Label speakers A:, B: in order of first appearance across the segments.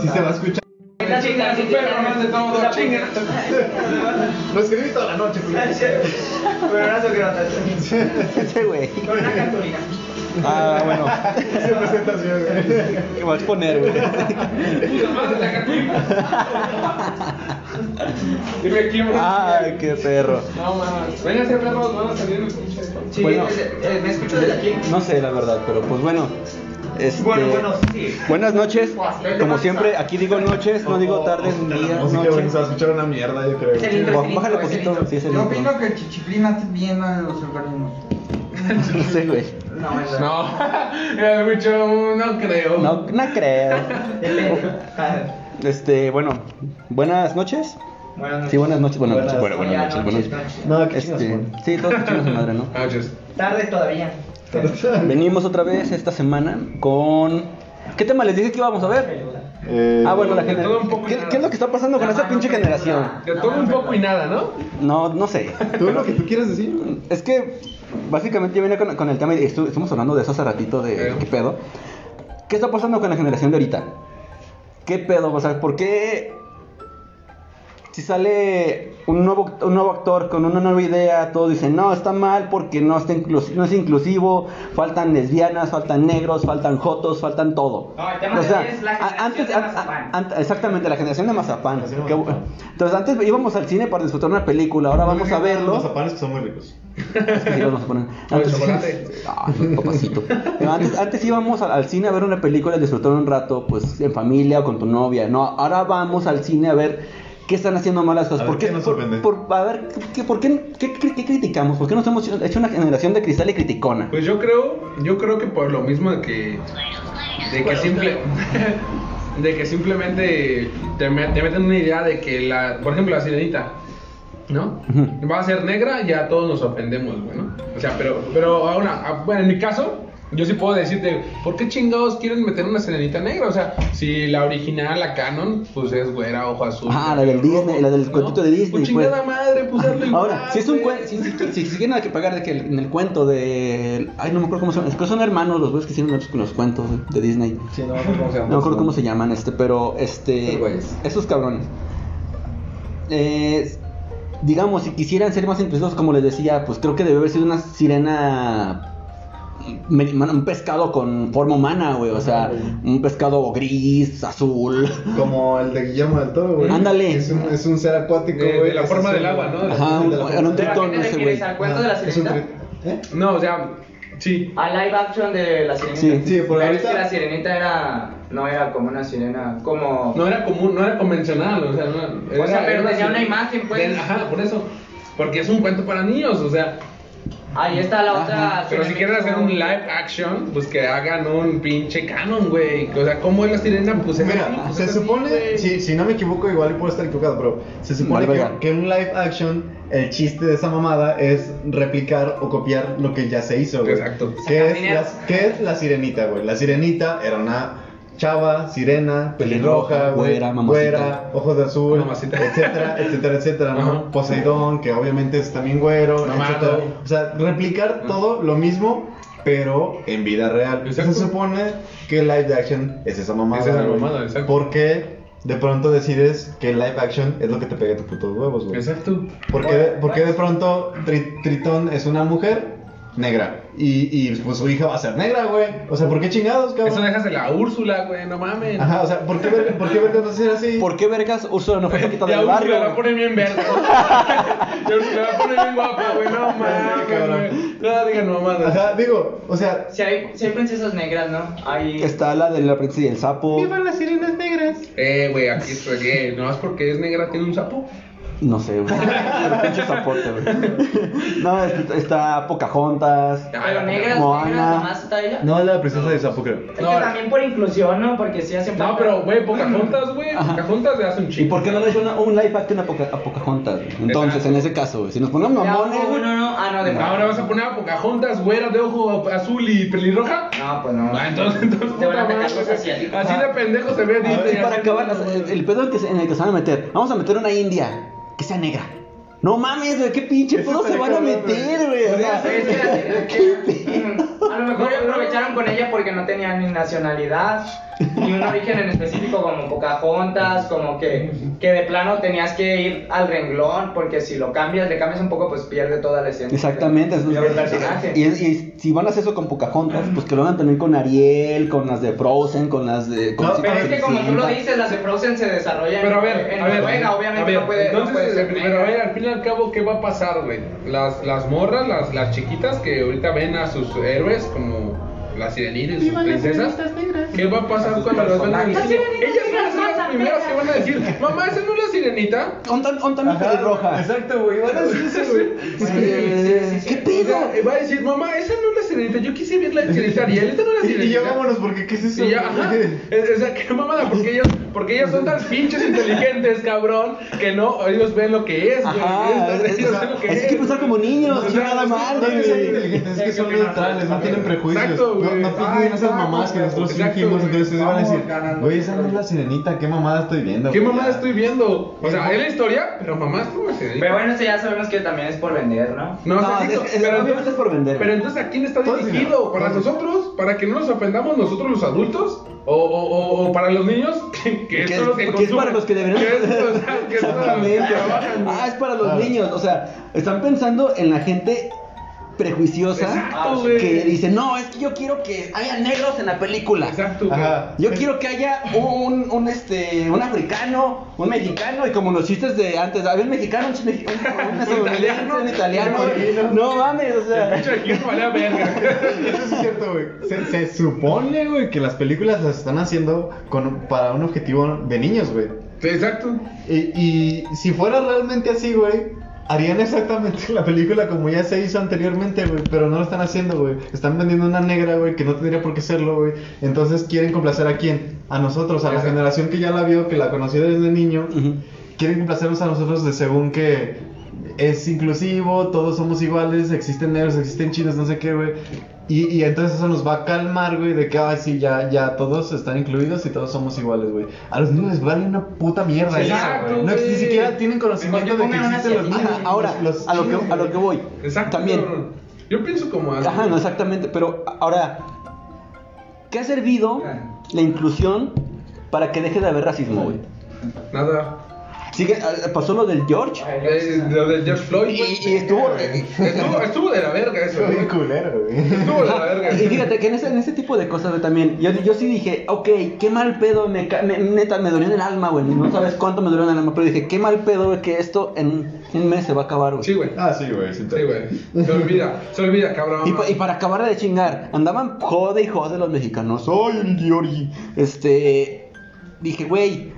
A: Sí se va a escuchar.
B: Esta chinga, sí,
C: Perro, más de todo.
A: Lo escribí toda la noche, güey.
B: Pero no se
D: Ese güey.
B: Con una cartulina.
D: Ah, bueno.
A: Esa presentación, güey.
D: ¿Qué vas a poner, güey?
C: Dime quién.
D: Ay, qué perro.
C: No mames. Vénganse, perros, van a salir.
B: Sí,
D: Bueno.
B: eh, ¿me escucho desde aquí?
D: No sé, la verdad, pero pues bueno. Este,
B: Bueno, bueno, sí.
D: Buenas noches. Como siempre, aquí digo noches, no digo tardes, días, noches.
A: se va a escuchar una mierda, yo creo.
B: Es el intro, es el
D: Bájale poquito, sí es el
E: Yo
D: intro.
E: opino que el chichiplín hace bien a los organismos.
D: No sé, güey.
B: No, es
C: No, era mucho, no creo.
D: No, no creo. Este, bueno, buenas noches.
B: Buenas noches.
D: Sí, buenas noches, buenas
A: Buenas-
D: noches, bueno, buenas noches, buenas
B: noches.
A: No, chingas,
D: Este, sí, todos chingos su madre, ¿no?
C: Noches.
B: Tarde todavía.
D: Venimos otra vez esta semana con ¿Qué tema les dije que íbamos a ver?
A: Eh,
D: Ah, bueno, la
C: todo
D: generación. ¿Qué, es lo que está pasando con esa pinche generación?
C: De todo un poco y nada, ¿no?
D: No, no sé.
A: ¿Tú lo que tú quieres decir?
D: Es que básicamente yo vine con, con el tema y estu- estuvimos hablando de eso hace ratito de
C: Pero.
D: qué pedo. ¿Qué está pasando con la generación de ahorita? ¿Qué pedo? O sea, ¿por qué si sale un nuevo, un nuevo actor con una nueva idea, todos dicen, no, está mal porque no, está inclus- no es inclusivo, faltan lesbianas, faltan negros, faltan jotos, faltan todo.
B: No, el tema de hoy es la generación
D: antes,
B: de
D: an-
B: Mazapán.
D: an- exactamente, la generación de Mazapán.
A: Generación de
D: Qué
A: Mazapán.
D: bu- Entonces, antes íbamos al cine para disfrutar una película, ahora vamos a verlo.
A: Los zapanes que son muy ricos.
D: Es que sí los ponen.
C: O el chocolate.
D: Ah, no, antes, antes íbamos al, al cine a ver una película y disfrutar un rato, pues en familia o con tu novia. No, ahora vamos al cine a ver qué están haciendo malas cosas.
A: A
D: ¿Por
A: ver
D: qué,
A: qué nos
D: por-
A: sorprende.
D: por- a ver, ¿qué, por qué, qué, qué- qué criticamos? ¿Por qué nos hemos hecho una generación de cristal y criticona?
C: Pues yo creo, yo creo que por lo mismo de que, de que simple, de que simplemente te, me- te meten una idea de que la, por ejemplo, la sirenita, ¿no? Va a ser negra, ya todos nos ofendemos, bueno. O sea, pero, pero ahora, bueno, en mi caso, yo sí puedo decirte, ¿por qué chingados quieren meter una sirenita negra? O sea, si la original, la canon, pues es güera, ojo azul.
D: Ah, la del Disney, la del
C: ¿no?
D: cuentito de Disney,
C: Pues chingada
D: pues.
C: madre, pues hazlo igual,
D: Ahora, si es un cuento, si, si, si, si quieren que pagar de que el- en el cuento de... Ay, no me acuerdo cómo se llaman. Es que son hermanos los güeyes que hicieron los, los cuentos de Disney.
A: Sí, no me acuerdo cómo se llama.
D: No me acuerdo cómo se llaman, este, pero este.
A: Esos
D: cabrones. Eh, digamos, si quisieran ser más inclusivos, como les decía, pues creo que debe haber sido una sirena. Un pescado con forma humana, güey. O sea, un pescado gris, azul.
A: Como el de Guillermo del Toro, güey.
D: Ándale.
A: Es un, es un ser acuático,
C: De- de
A: güey.
C: la forma del agua, ¿no?
D: Ajá,
A: de
D: era un
A: forma-
B: ¿Pero a
D: tritón ese, güey.
B: ¿Al cuento de la
A: Es un
B: sirenita?
A: tri- ¿Eh?
C: No, o sea, sí.
B: A live action de la sirenita.
D: Sí.
A: Sí, por
B: Pero es
A: ahorita-
B: que la sirenita era. No era como una sirena. Como.
C: No era común, no era convencional, o sea, no,
B: O sea, pero tenía
C: así-
B: una imagen, pues.
C: de- ajá, por eso. Porque es un cuento para niños, o sea.
B: Ahí está la otra.
C: Pero si quieren hacer un live action, pues que hagan un pinche canon, güey. O sea, ¿cómo es la sirena? Pues es
A: Mira,
C: pues
A: se
C: así,
A: supone, si, si no me equivoco, igual puedo estar equivocado, pero se supone
D: Vale,
A: que, que un live action, el chiste de esa mamada es replicar o copiar lo que ya se hizo, güey.
C: Exacto.
A: ¿Qué es, la, ¿Qué es la sirenita, güey? La sirenita era una chava, sirena, pelirroja,
D: Güera, mamacita.
A: güera, ojos de azul,
C: Mamacita.
A: etcétera, etcétera, etcétera, ¿no?
C: Ajá.
A: Poseidón, que obviamente es también güero, etcétera. O sea, replicar todo lo mismo, pero en vida real.
C: Exacto.
A: Se supone que live action es esa mamada.
C: Es esa mamada, exacto.
A: ¿Por qué de pronto decides que live action es lo que te pegue a tus putos huevos, güey?
C: Exacto.
A: ¿Por qué, por qué de pronto Tri- Tritón es una mujer negra? Y, y pues su hija va a ser negra, güey. O sea, ¿por qué chingados, cabrón?
C: Eso déjasela a Úrsula, güey, no mames.
A: Ajá, o sea, ¿por qué, ver- por qué vergas va a ser así?
D: ¿Por qué vergas Úrsula no fue poquito del
C: Úrsula
D: barrio?
C: la va a poner bien verde. Ya Úrsula la va a poner bien guapa, güey, no mames,
A: cabrón.
C: No digan mamadas.
A: Ajá, digo, o sea,
B: Si hay, si hay princesas negras, ¿no? Hay.
D: Está la de la princesa y el sapo.
A: las sirenas negras!
C: Eh, güey, aquí estoy, eh, no es porque es negra, tiene un sapo.
D: No sé, güey. Pinche zapote, güey. No, es- está Pocahontas.
B: Pero negras,
D: Moana.
B: negras, nomás está ella.
A: No, la princesa de sapo, creo.
B: Es
C: No.
B: que también por inclusión, ¿no? Porque si hace
C: No, pero, güey, Pocahontas, güey.
D: Ajá.
C: Pocahontas le hace un
D: ¿Y por qué no le hizo una- un live action a, Poca- a Pocahontas? güey? Entonces,
C: Exacto.
D: en ese caso, güey, si nos ponemos mamones,
B: No,
D: güey.
B: no, no. Ah, no, de
C: Ahora vas a poner a Pocahontas, güera de ojo azul y pelirroja.
B: No, pues no.
C: Ah, entonces, entonces.
B: Te van a
C: puta
B: atacar
C: madre,
B: los asiáticos.
C: Así de pendejo se ve
D: A ver,
C: Disney.
D: y para
C: así,
D: acabar, o sea, el, el pedo en, que se- en el que se van a meter, vamos a meter una india que sea negra. No mames, güey, qué pinche pedo se van a meter, güey. O sea,
B: sirenita. A lo mejor aprovecharon con ella porque no tenía ni nacionalidad, ni un origen en específico como Pocahontas, como que, que de plano tenías que ir al renglón, porque si lo cambias, le cambias un poco, pues pierde toda la esencia.
D: Exactamente.
B: del- del personaje.
D: Y, es- y si van a hacer eso con Pocahontas, pues que lo hagan también con Ariel, con las de Frozen, con las de. Con
A: No,
B: Pero es que como tú lo dices, las de Frozen se desarrollan
C: Pero a ver,
B: en
C: a ver,
B: Noruega, obviamente
C: a ver,
B: no puede, no
C: entonces,
B: puede ser
C: pero a ver, al fin y al cabo, ¿qué va a pasar, güey? Las, las morras, las, las chiquitas que ahorita ven a sus héroes como la sirenita y sus princesas, ¿qué va a pasar cuando las ven en el cine? Ellas van a ser las primeras que van a decir, mamá, ¿esa no es la sirenita?
D: Ontan, ontan mi pelirroja.
A: Exacto, güey. Van a decir eso, güey.
D: ¿Qué
C: O
D: pedo?
C: sea, va a decir, mamá, esa no es la sirenita, yo quise ver la sirenita Ariel, esta no es la
A: Y,
C: sirenita.
A: y ya vámonos, porque ¿qué es eso?
C: Y ya, ajá. Es, es- qué mamada, porque ellos, porque ellos son tan pinches inteligentes, cabrón, que no, ellos ven lo que es, güey.
D: Ajá,
C: Ellos-
D: es,
C: ellos
D: es-
C: ven lo que
D: es que hay que pensar como niños,
C: O sea,
D: chingada
C: es que
D: madre.
A: No, no son
D: güey.
A: inteligentes, es que son neutrales, no tienen prejuicios.
C: Exacto,
A: no,
C: güey.
A: no fingen esas mamás que nosotros
C: exacto,
A: fingimos,
C: güey.
A: entonces van a decir, güey, esa no es la sirenita, qué mamada estoy viendo.
C: ¿Qué
A: güey,
C: mamada
A: ya".
C: estoy viendo? O sea, es la historia, pero mamá es como sirenita.
B: Pero bueno, eso ya sabemos que también es por vender, ¿no?
C: No,
D: No, es- es-
C: pero
D: obviamente
C: entonces,
D: es por vender.
C: Pero entonces, ¿a quién está
A: es
C: dirigido? ¿Para
A: es
C: nosotros? ¿Para que no nos ofendamos nosotros los adultos? ¿O, o, o, o para los niños? Que, son
D: es,
C: que
D: que es para los que deberían
C: Que es, o sea, que son los que trabajan.
D: Ah, es para los
A: Ah.
D: niños. O sea, están pensando en la gente prejuiciosa
C: Exacto,
D: que dice, no, es que yo quiero que haya negros en la película.
C: Exacto.
D: Yo quiero que haya un, un, este, un africano, un mexicano, y como los chistes de antes, había un mexicano, un, un, un estadounidense, un italiano. No mames, o sea.
A: Eso es cierto, güey. Se, se supone, güey, que las películas las están haciendo con, para un objetivo de niños, güey.
C: Exacto.
A: Y, y si fuera realmente así, güey, harían exactamente la película como ya se hizo anteriormente, güey. Pero no lo están haciendo, güey. Están vendiendo una negra, güey, que no tendría por qué serlo, güey. Entonces quieren complacer a quién? A nosotros, a la generación que ya la vio, que la conoció desde niño. Quieren complacernos a nosotros de según que es inclusivo, todos somos iguales, existen negros, existen chinos, no sé qué, güey. Y, y entonces eso nos va a calmar, güey, de que, ay, sí, ya, ya todos están incluidos y todos somos iguales, güey. A los niños les vale una puta mierda eso,
C: Exacto,
A: güey. No, ni siquiera tienen conocimiento de que existen los niños.
D: Ajá, ahora,
A: los-
D: a lo que, a lo que voy.
C: Exacto.
D: También.
C: Yo pienso como algo.
D: Ajá, no, exactamente. Pero ahora, ¿qué ha servido la inclusión para que deje de haber racismo, güey?
C: Nada.
D: Sigue, eh, pasó lo del George.
C: Eh, lo del George Floyd.
D: Y, estuvo.
C: Estuvo, estuvo de la verga eso,
A: Bien
C: güey.
A: culero, güey.
C: Estuvo de la verga.
D: Y fíjate que en ese, en ese tipo de cosas, güey, también, yo, yo sí dije, ok, qué mal pedo, me, me- neta, me dolió en el alma, güey, no sabes cuánto me dolió en el alma, pero dije, qué mal pedo, güey, que esto en un mes se va a acabar, güey.
C: Sí, güey.
A: Ah, sí, güey. Sí,
C: Sí, güey. Se olvida, se olvida, cabrón.
D: Y, pa- y para acabar de chingar, andaban jode y jode los mexicanos. Soy el Giorgi. Este. Dije, güey.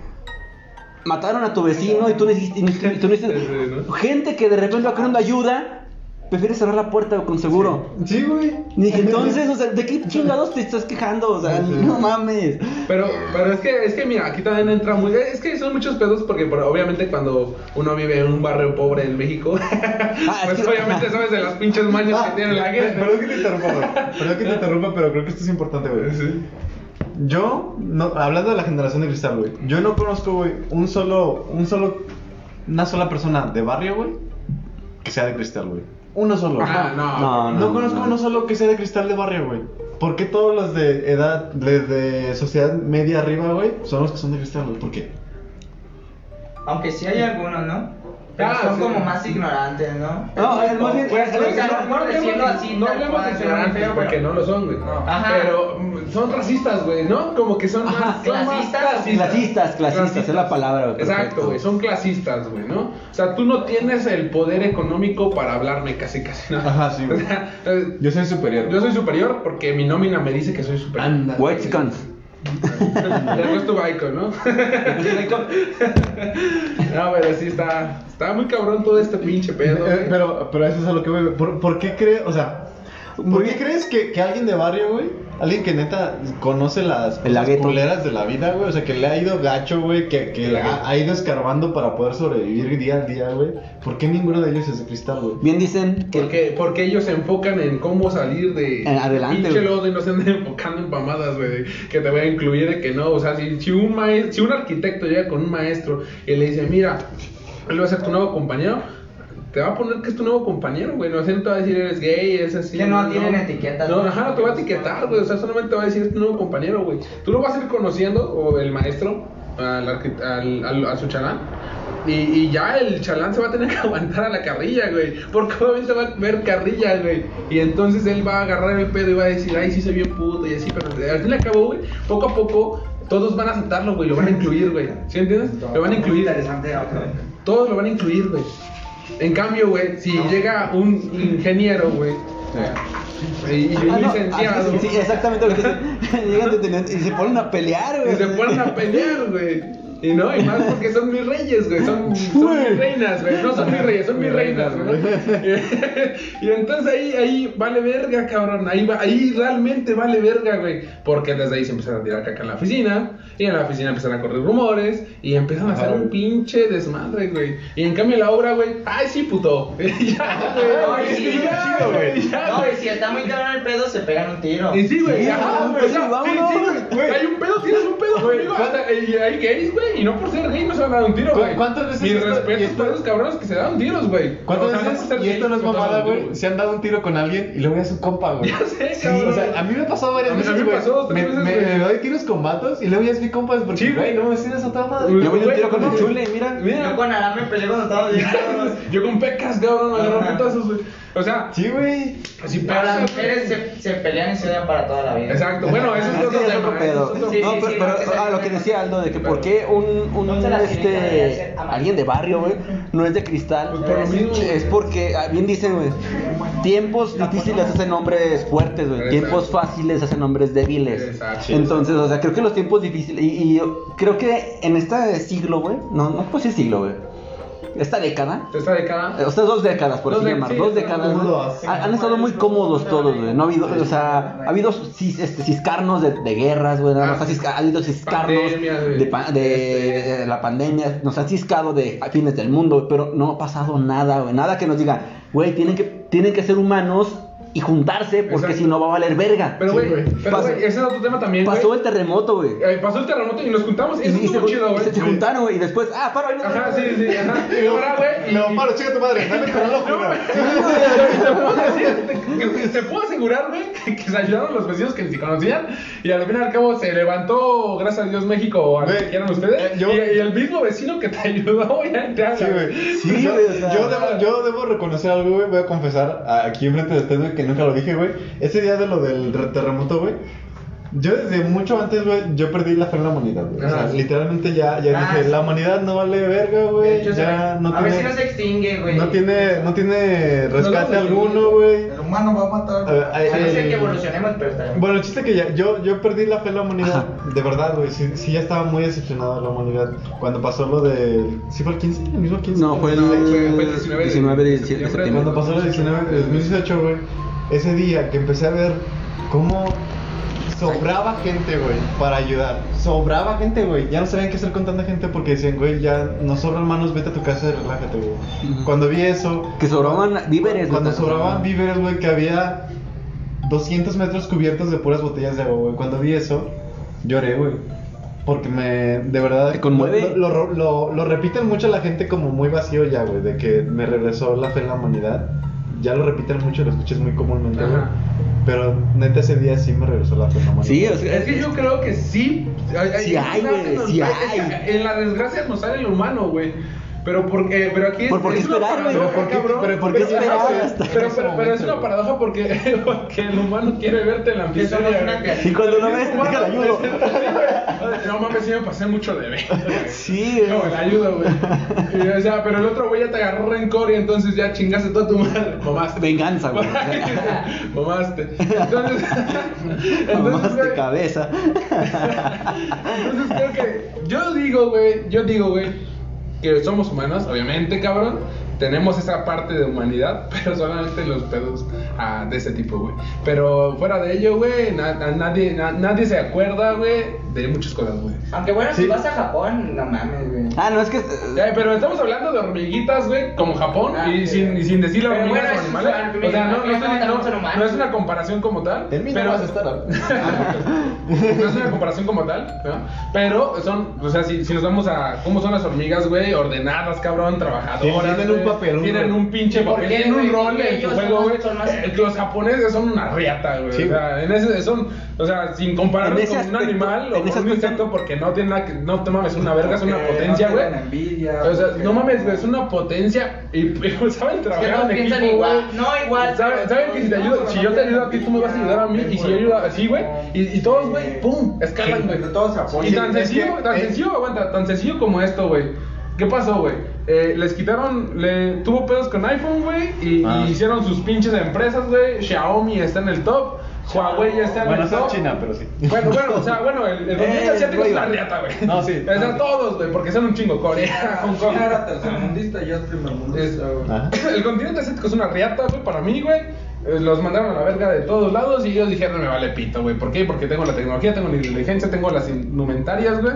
D: Mataron a tu vecino y tú necesitas.
C: Sí, sí.
D: Gente que de repente va queriendo ayuda, prefiere cerrar la puerta con seguro.
A: Sí, güey.
D: Y dije, entonces, o sea, ¿de qué chingados te estás quejando? O sea, no mames.
C: Pero, pero es que, es que mira, aquí también entra muy, es que son muchos pedos porque por- obviamente cuando uno vive en un barrio pobre en México,
D: es
C: pues
D: que-
C: obviamente sabes de las pinches mañas
A: Ah,
C: que tiene la guerra.
A: Perdón que te interrumpa. Perdón que te interrumpa, pero creo que esto es importante, güey.
C: Sí.
A: Yo, no, hablando de la generación de cristal, güey, yo no conozco, güey, un solo, un solo, una sola persona de barrio, güey, que sea de cristal, güey. Uno solo.
C: Ah, no.
D: No,
A: No,
D: no,
A: conozco
D: no.
A: uno solo que sea de cristal de barrio, güey. ¿Por qué todos los de edad, de, de sociedad media arriba, güey, son los que son de cristal, güey? ¿Por qué?
B: Aunque sí hay algunos, ¿no? Pero
C: Ah,
B: son
C: sí.
B: como más ignorantes, ¿no?
D: No, es más bien-
B: Pues,
D: es-
B: o sea,
D: es-
B: no por decirlo así,
C: no hablemos de ignorantes porque no lo son, güey.
B: Ajá.
C: Pero son racistas, güey, ¿no? Como que son
D: Ajá,
C: más son más
B: clasistas.
D: Clasistas, clasistas, es la palabra, güey,
C: Exacto, güey, son clasistas, güey, ¿no? O sea, tú no tienes el poder económico para hablarme casi, casi, ¿no?
A: Ajá, sí, güey.
C: O sea, eh,
A: Yo soy superior.
C: yo soy superior porque mi nómina me dice que soy superior.
A: Anda.
D: White.
C: El resto baico, ¿no? no, pero sí está, está muy cabrón todo este pinche pedo.
A: Eh,
C: güey.
A: pero, pero eso es a lo que voy. ¿Por, por qué crees, o sea, por qué crees que, que alguien de barrio, güey, alguien que neta conoce las
D: El lagueto.
A: culeras de la vida, güey, o sea, que le ha ido gacho, güey, que, que ha, ha ido escarbando para poder sobrevivir día a día, güey, ¿por qué ninguno de ellos es de cristal, güey?
D: Bien dicen que.
C: Porque, porque ellos se enfocan en cómo salir de
D: En adelante,
C: pinche
D: güey.
C: lodo y no se andan enfocando en mamadas, güey, que te voy a incluir de que no, o sea, si, si un maestro, si un arquitecto llega con un maestro y le dice, mira, él va a ser tu nuevo compañero, te va a poner que es tu nuevo compañero, güey. No, no te va a decir eres gay, eres así.
B: Que no tienen etiquetas,
C: No,
B: ¿no?
C: ajá, no te va a etiquetar, güey. O sea, solamente te va a decir es tu nuevo compañero, güey. Tú lo vas a ir conociendo, o el maestro, al, al, al- a su chalán. Y, y ya el chalán se va a tener que aguantar a la carrilla, güey. Porque obviamente va a ver carrilla, güey. Y entonces él va a agarrar el pedo y va a decir, ay, sí soy bien puto y así. Pero al fin y al cabo, güey, poco a poco, todos van a aceptarlo, güey. Lo van a incluir, güey. ¿Sí entiendes? Lo van a incluir.
E: Interesante.
C: Todos lo van a incluir, güey. En cambio, güey, si llega un ingeniero, güey, y, y un
D: Ah,
C: licenciado,
D: sí, sí, exactamente lo que dicen. Llegan detenidos y se ponen a pelear, güey.
C: y se ponen a pelear, güey. Y no, y más porque son mis reyes, güey. Son, son mis reinas, güey. No son mis reyes, son mis reinas, güey. y entonces ahí, ahí vale verga, cabrón. Ahí, va, ahí realmente vale verga, güey. Porque desde ahí se empiezan a tirar caca en la oficina. Y en la oficina empiezan a correr rumores. Y empiezan a hacer un pinche desmadre, güey. Y en cambio la obra, güey. Ay, sí, puto. ya,
B: No,
C: güey.
B: y si,
C: Ya, güey. ya,
B: no, y si está muy cabrón el pedo, se pegan un tiro.
C: y sí, güey.
D: Sí, un
C: güey, sí, sí. Hay un pedo, tienes un pedo
A: Güey,
C: conmigo.
A: ¿cuánto-
C: hasta- Y hay gays, güey. Y no por ser gay no se van a dar un tiro,
A: ¿Cu-
C: güey.
A: cuántas veces
C: Mis respetos
A: esto-
C: para esos cabrones que se dan tiros, güey.
A: ¿Cuántas
C: O sea, no
A: veces, y esto no es mamada,
C: un
A: güey, se han dado un tiro con alguien y luego ya es su compa, güey?
C: Ya sé,
A: Sí,
C: cabrón.
A: o sea, a mí me ha pasado varias
C: A
A: veces,
C: mí me
A: güey.
C: pasó
A: me,
C: veces,
A: me-
C: güey.
A: me doy tiros con vatos y luego ya es mi compa, es porque,
C: Sí,
A: güey,
C: güey.
A: no me tienes a toda madre.
C: Güey,
D: Yo me di un tiro
C: güey,
D: con el chule, mira.
C: Mira,
B: Yo con Aram me peleé cuando estaba
C: yo con pecas, cabrón, me agarró putazos, güey. O sea,
A: Sí, güey.
C: así
B: Pero
C: pasa.
B: las mujeres se, se pelean y se odian para toda la vida.
C: Exacto, bueno, eso es otro
D: es
C: tema. es
D: pedo. no,
B: sí,
D: pero,
B: sí,
D: pero,
B: no,
D: ah, lo que decía Aldo, de que por qué un, un este, alguien de barrio, güey, no es de cristal.
C: Pues por mismo.
D: Es porque, ah, bien dicen, güey, tiempos difíciles hacen hombres fuertes, güey. Tiempos fáciles hacen hombres débiles.
C: Exacto.
D: Entonces, o sea, creo que los tiempos difíciles, y, y creo que en este siglo, güey, no, no pues sí siglo, güey. Esta década,
C: Esta década.
D: eh, o sea, dos décadas, por
C: Dos
D: así
C: de-
D: llamar,
C: sí,
D: dos décadas, han, han estado muy cómodos todos, güey. No ha habido, o sea, ha habido cis, este, ciscarnos de, de guerras, güey, nada más
C: Ah,
D: ha, cisca- ha habido ciscarnos
C: Pandemia, güey.
D: de, pa- de- de la pandemia, nos han ciscado de fines del mundo, pero no ha pasado nada, güey, nada que nos diga, güey, tienen que, tienen que ser humanos y juntarse porque si no va a valer verga.
C: Pero,
A: Sí,
C: güey, pero, güey, ese es otro tema también.
D: Pasó el terremoto, güey.
C: Eh, pasó el terremoto y nos juntamos.
D: Y,
C: Eso
D: y se,
C: estuvo chido, güey.
D: se- se juntaron, güey, y después, ah, para, ahí nos
C: Ajá, sí, sí, ajá. Y ahora, güey.
A: No, paro, chica tu madre, dale con
C: No, que- te puedo asegurar, güey, que, que se ayudaron los vecinos que ni se conocían. Y al fin y al cabo se levantó, gracias a Dios, México, a lo que quieran ustedes.
A: eh, yo-
C: y, y el mismo vecino que te ayudó, ya te
A: Sí,
C: habla.
A: güey.
D: Sí,
A: yo,
D: güey, o sea-
A: yo, debo, yo debo reconocer algo, güey. Voy a confesar aquí enfrente de ustedes, güey, que nunca lo dije, güey. Ese día de lo del re- terremoto, güey. Yo desde mucho antes, güey, yo perdí la fe en la humanidad, güey. O sea,
C: Ajá.
A: literalmente ya, ya
B: Ah,
A: dije,
B: sí.
A: la humanidad no vale verga,
B: De
A: güey. Ya no
B: a ver si
A: tiene,
B: no se extingue, güey.
A: no tiene, no tiene rescate
C: No, no,
A: alguno, güey.
E: El humano va a matar.
A: A ver, ay,
B: A no ser
A: ay,
B: que evolucionemos, pero está bien.
A: Bueno, el chiste que ya, yo, yo perdí la fe en la humanidad,
D: Ajá.
A: de verdad, güey, sí, sí ya estaba muy decepcionado de la humanidad cuando pasó lo del, ¿sí fue el 15? ¿El mismo 15?
D: No, fue el,
C: el 19 de
D: 19 de
C: septiembre.
D: septiembre.
A: Cuando pasó el 19, el 2018, güey, ese día que empecé a ver cómo sobraba gente, güey, para ayudar. Sobraba gente, güey. Ya no sabían qué hacer con tanta gente porque decían, güey, ya nos sobran manos, vete a tu casa y relájate, güey.
D: Ujú.
A: Cuando vi eso,
D: Que sobraban víveres,
A: cuando sobraban víveres, güey, que había 200 metros cubiertos de puras botellas de agua, güey. Cuando vi eso, lloré, güey. Porque me, de verdad...
D: ¿Te conmueve?
A: Lo, lo, lo- lo repiten mucho la gente como muy vacío ya, güey, de que me regresó la fe en la humanidad. Ya lo repiten mucho, lo escuchas muy comúnmente, güey. Pero neta ese día sí me regresó la humanidad.
D: Sí, o sea,
C: Es que yo creo que sí.
D: Sí hay, güey, sí hay.
C: En la desgracia nos sale el humano, güey. Pero porque, pero aquí es,
D: ¿Por- qué
C: es una
D: esperar, güey?
C: paradoja,
A: ¿Pero por qué-
C: cabrón.
A: pero por qué
C: Pero-
A: esperar
C: pero-
A: hasta
C: pero,
A: ese
C: pero- pero es una paradoja porque, porque el humano quiere verte en la
B: caricatura.
D: Y cuando lo ves, te deja la ayudo.
C: No mames, sí me pasé mucho de ver.
D: Sí, güey.
C: No, la ayudo, güey. O sea, pero el otro güey ya te agarró rencor y entonces ya chingaste toda tu madre. Mamaste.
D: Venganza, güey.
C: Mamaste. Entonces, entonces
D: Mamaste
C: güey,
D: cabeza.
C: entonces creo que yo digo, güey, yo digo, güey, que somos humanos, obviamente, cabrón. Tenemos esa parte de humanidad, pero solamente los pedos ah, de ese tipo, güey. Pero fuera de ello, güey, na- na- nadie, na- nadie se acuerda, güey, de muchas cosas, güey.
B: Aunque bueno,
A: Sí.
B: si vas a Japón, no mames, güey.
D: Ah, no, es que.
C: Eh, pero estamos hablando de hormiguitas, güey, como Japón,
B: Ah,
C: y,
B: sí.
C: sin, y sin decir hormigas
B: bueno,
C: o
B: es
C: animales. O sea, no, no, estoy-
B: no,
C: no- es una comparación como tal.
A: En mí no
C: pero,
A: vas a estar.
C: no es una comparación como tal, ¿no? Pero son, o sea, si, si nos vamos a cómo son las hormigas, güey, ordenadas, cabrón, trabajadoras.
A: Tienen
C: Tienen un pinche
B: ¿Por
C: papel, tienen un rol en tu
B: ellos
C: juego, güey. Eh, Los japoneses son una riata, güey.
A: Sí,
C: o sea, en ese son, o sea, sin compararlos con un animal o con un
D: aspecto-
C: insecto, porque no tiene nada que, no te mames, una verga, es una potencia,
E: no
C: güey. O sea, no mames, es una potencia y, y saben trabajar en equipo, güey.
B: No, igual.
C: ¿Saben, que si, te ayudo, si yo te ayudo a ti, tú me vas a ayudar a mí? Y si yo ayudo así, güey, y, todos, güey, pum, escalan, güey.
E: Todos se apoyan.
C: Y tan sencillo, tan sencillo, aguanta, tan sencillo como esto, güey. ¿Qué pasó, güey? Eh, les quitaron, le tuvo pedos con iPhone, güey, y,
A: Ah.
C: y hicieron sus pinches empresas, güey. Xiaomi está en el top, Huawei ya está en
A: Bueno,
C: el top.
A: es China, pero sí.
C: Bueno, bueno, o sea, bueno, el, el continente
D: Eh,
C: asiático es una
D: rival.
C: riata, güey.
A: No, sí.
C: O sea, todos, güey, porque son un chingo. Corea, Hong Kong.
E: China era tercermundista y ya es primermundista, güey.
C: El continente asiático es una riata, güey, para mí, güey. Eh, Los mandaron a la verga de todos lados y ellos dijeron, me vale pito, güey. ¿Por qué? Porque tengo la tecnología, tengo la inteligencia, tengo las indumentarias, güey.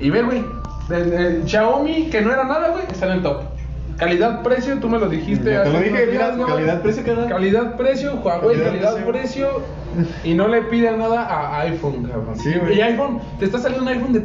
C: Y ver, güey, el, el Xiaomi, que no era nada, güey, está en el top. Calidad-precio, tú me lo dijiste.
A: Te lo dije,
C: unos
A: mira,
C: días, güey.
A: calidad-precio, carnal.
C: Calidad-precio, Huawei,
A: Calidad-precio.
C: calidad-precio. Y no le piden nada a iPhone, cabrón.
A: Sí, güey.
C: Y iPhone, te está saliendo un iPhone de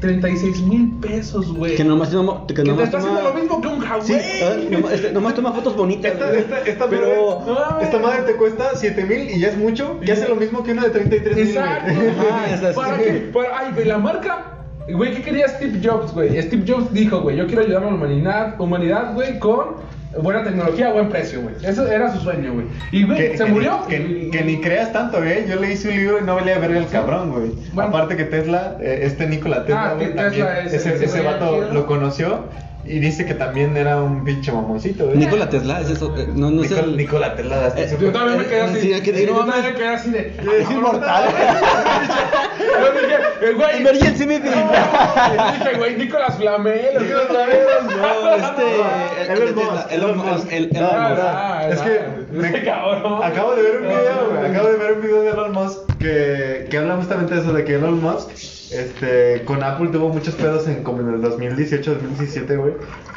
C: 36 mil pesos, güey.
D: Que nomás, toma- que
C: Que te
D: nomás
C: está haciendo
D: toma-
C: lo mismo que un Huawei.
D: Sí, ah, nomás, este, nomás toma fotos bonitas.
A: Esta,
D: güey.
A: esta, esta,
D: pero.
A: madre, esta madre te cuesta 7 mil y ya es mucho. Y hace lo mismo que una de 33 mil.
C: Exacto.
D: Ah, esa sí.
C: ¿Para qué? Para, ay, güey, la marca. Güey, ¿qué quería Steve Jobs, güey? Steve Jobs dijo, güey, yo quiero ayudar a la humanidad, humanidad, güey, con buena tecnología a buen precio, güey. Eso era su sueño, güey. Y, güey, se
A: que
C: murió.
A: Ni, que, que ni creas tanto, ¿eh? Yo le hice un libro y no valía verga el cabrón, güey.
C: Bueno.
A: Aparte que Tesla, eh, este Nikola Tesla,
C: Ah,
A: güey,
C: Tesla
A: también,
C: es-
A: ese,
C: es-
A: ese
C: es-
A: vato lo conoció y dice que también era un pinche mamoncito, güey.
D: Nikola Tesla, es eso. eh, No, no es
A: Nicola. Nikola Tesla,
D: Eh,
A: súper-
C: Yo también me quedé así.
D: Sí, que-
C: yo
D: no
C: también
D: mames.
C: me quedé así de.
D: Es inmortal.
C: Yo dije, eh, güey.
D: Emergency meeting.
C: Yo dije, güey, Nicolás Flamel.
D: No, este. el- el de
A: Elon Musk,
D: Elon el- el-
A: No, no, es que
C: ese cabrón.
A: acabo de ver un video, güey, acabo de ver un video de Elon Musk que, que habla justamente de eso, de que Elon Musk este, con Apple tuvo muchos pedos en como en el 2018, 2017, güey,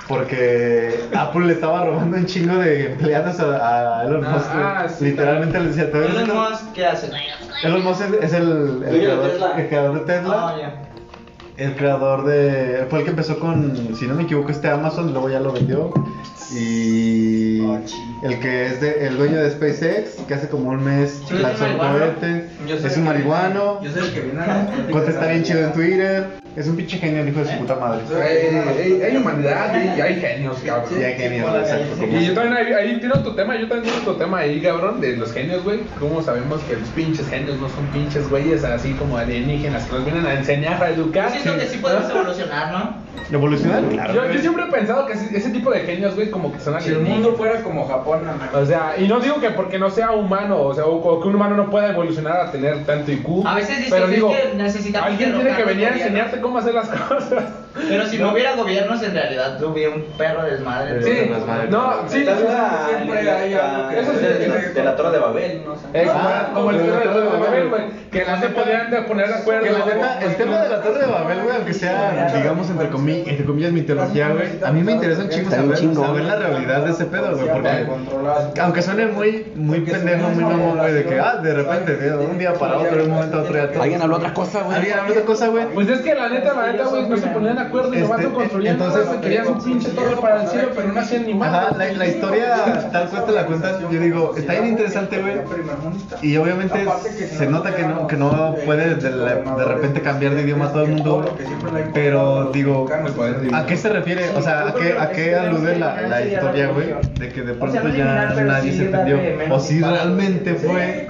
A: porque Apple le estaba robando un chingo de empleados a, a Elon
C: Ah,
A: Musk,
C: ah, sí,
A: literalmente le decía, "Te ves
B: Elon
A: esto?"
B: Musk, ¿qué hace?
A: Elon Musk es, es el, el, creador,
B: Tesla.
A: el creador de Tesla.
B: Ah, ya.
A: El creador de. Fue el que empezó con, si no me equivoco, este Amazon, luego ya lo vendió. Y.
E: Ah.
A: El que es de, el dueño de SpaceX, que hace como un mes lanzó un
B: marihuano.
A: cohete. Es un
E: que
A: marihuano.
E: viene- Yo soy el que viene a pláticas
A: Contesta bien chido en Twitter. Es un pinche genio, el hijo de su puta madre.
C: Hay, hay humanidad y hay genios, cabrón.
A: Sí, hay genios, exacto,
C: Y yo también ahí, ahí tiro tu tema, yo también tiro tu tema ahí, cabrón, de los genios, güey. ¿Cómo sabemos que los pinches genios no son pinches güeyes así como alienígenas que nos vienen a enseñar, a educar?
B: Que sí podemos evolucionar, ¿no?
A: ¿Evolucionar? Claro.
C: Yo, yo siempre he pensado que ese, ese tipo de genios, güey, como que son
E: Si el
C: alienígenas.
E: mundo fuera como Japón.
C: O sea, y no digo que porque no sea humano, o sea, o, o que un humano no pueda evolucionar a tener tanto IQ.
B: A veces dices,
C: pero
B: es
C: digo,
B: que necesitamos
C: alguien tiene que
B: derrocar
C: venir a
B: gobiernos.
C: enseñarte cómo hacer las cosas.
B: Pero si no hubiera gobiernos, en realidad hubiera un perro desmadre.
C: Sí,
A: las madres.
C: no, sí,
E: Tal
C: sí,
E: vez
C: sí.
E: siempre hay algo que-
C: Eso sí,
E: de, la- de la Torre de Babel, no sé.
C: Como-
A: Ah,
C: como el
A: de
C: tema
A: la
C: de
A: Torre de
C: Babel,
A: Babel.
C: güey, que no se podían de poner de acuerdo.
A: Que la neta, el tema de la Torre de Babel, güey, aunque sea, digamos, entre comillas, entre comillas, mitología, güey, a mí me interesa un chingo saber, saber la realidad de ese pedo, güey, porque aunque suene muy, muy pendejo, muy mamón, güey, de que, ah, de repente, de un día para otro, de un momento a otro, ya todo.
D: Alguien habló otra cosa, güey.
A: Alguien habló otra cosa, güey.
C: Pues es que la neta, la neta, güey, no se ponían de acuerdo y nomás
A: Este,
C: lo construían.
A: entonces,
C: Entonces, querían su pinche torre para el cielo, pero no hacían ni más.
A: Ajá, la, la historia tal cual te la cuentas, yo digo, está bien interesante, güey. Y obviamente se nota que no, que no puede de, la- de repente cambiar de idioma a todo el mundo, pero digo, ¿a qué se refiere? O sea, ¿a qué, a qué alude la, la historia, güey? De que de pronto ya nadie se entendió. O si realmente fue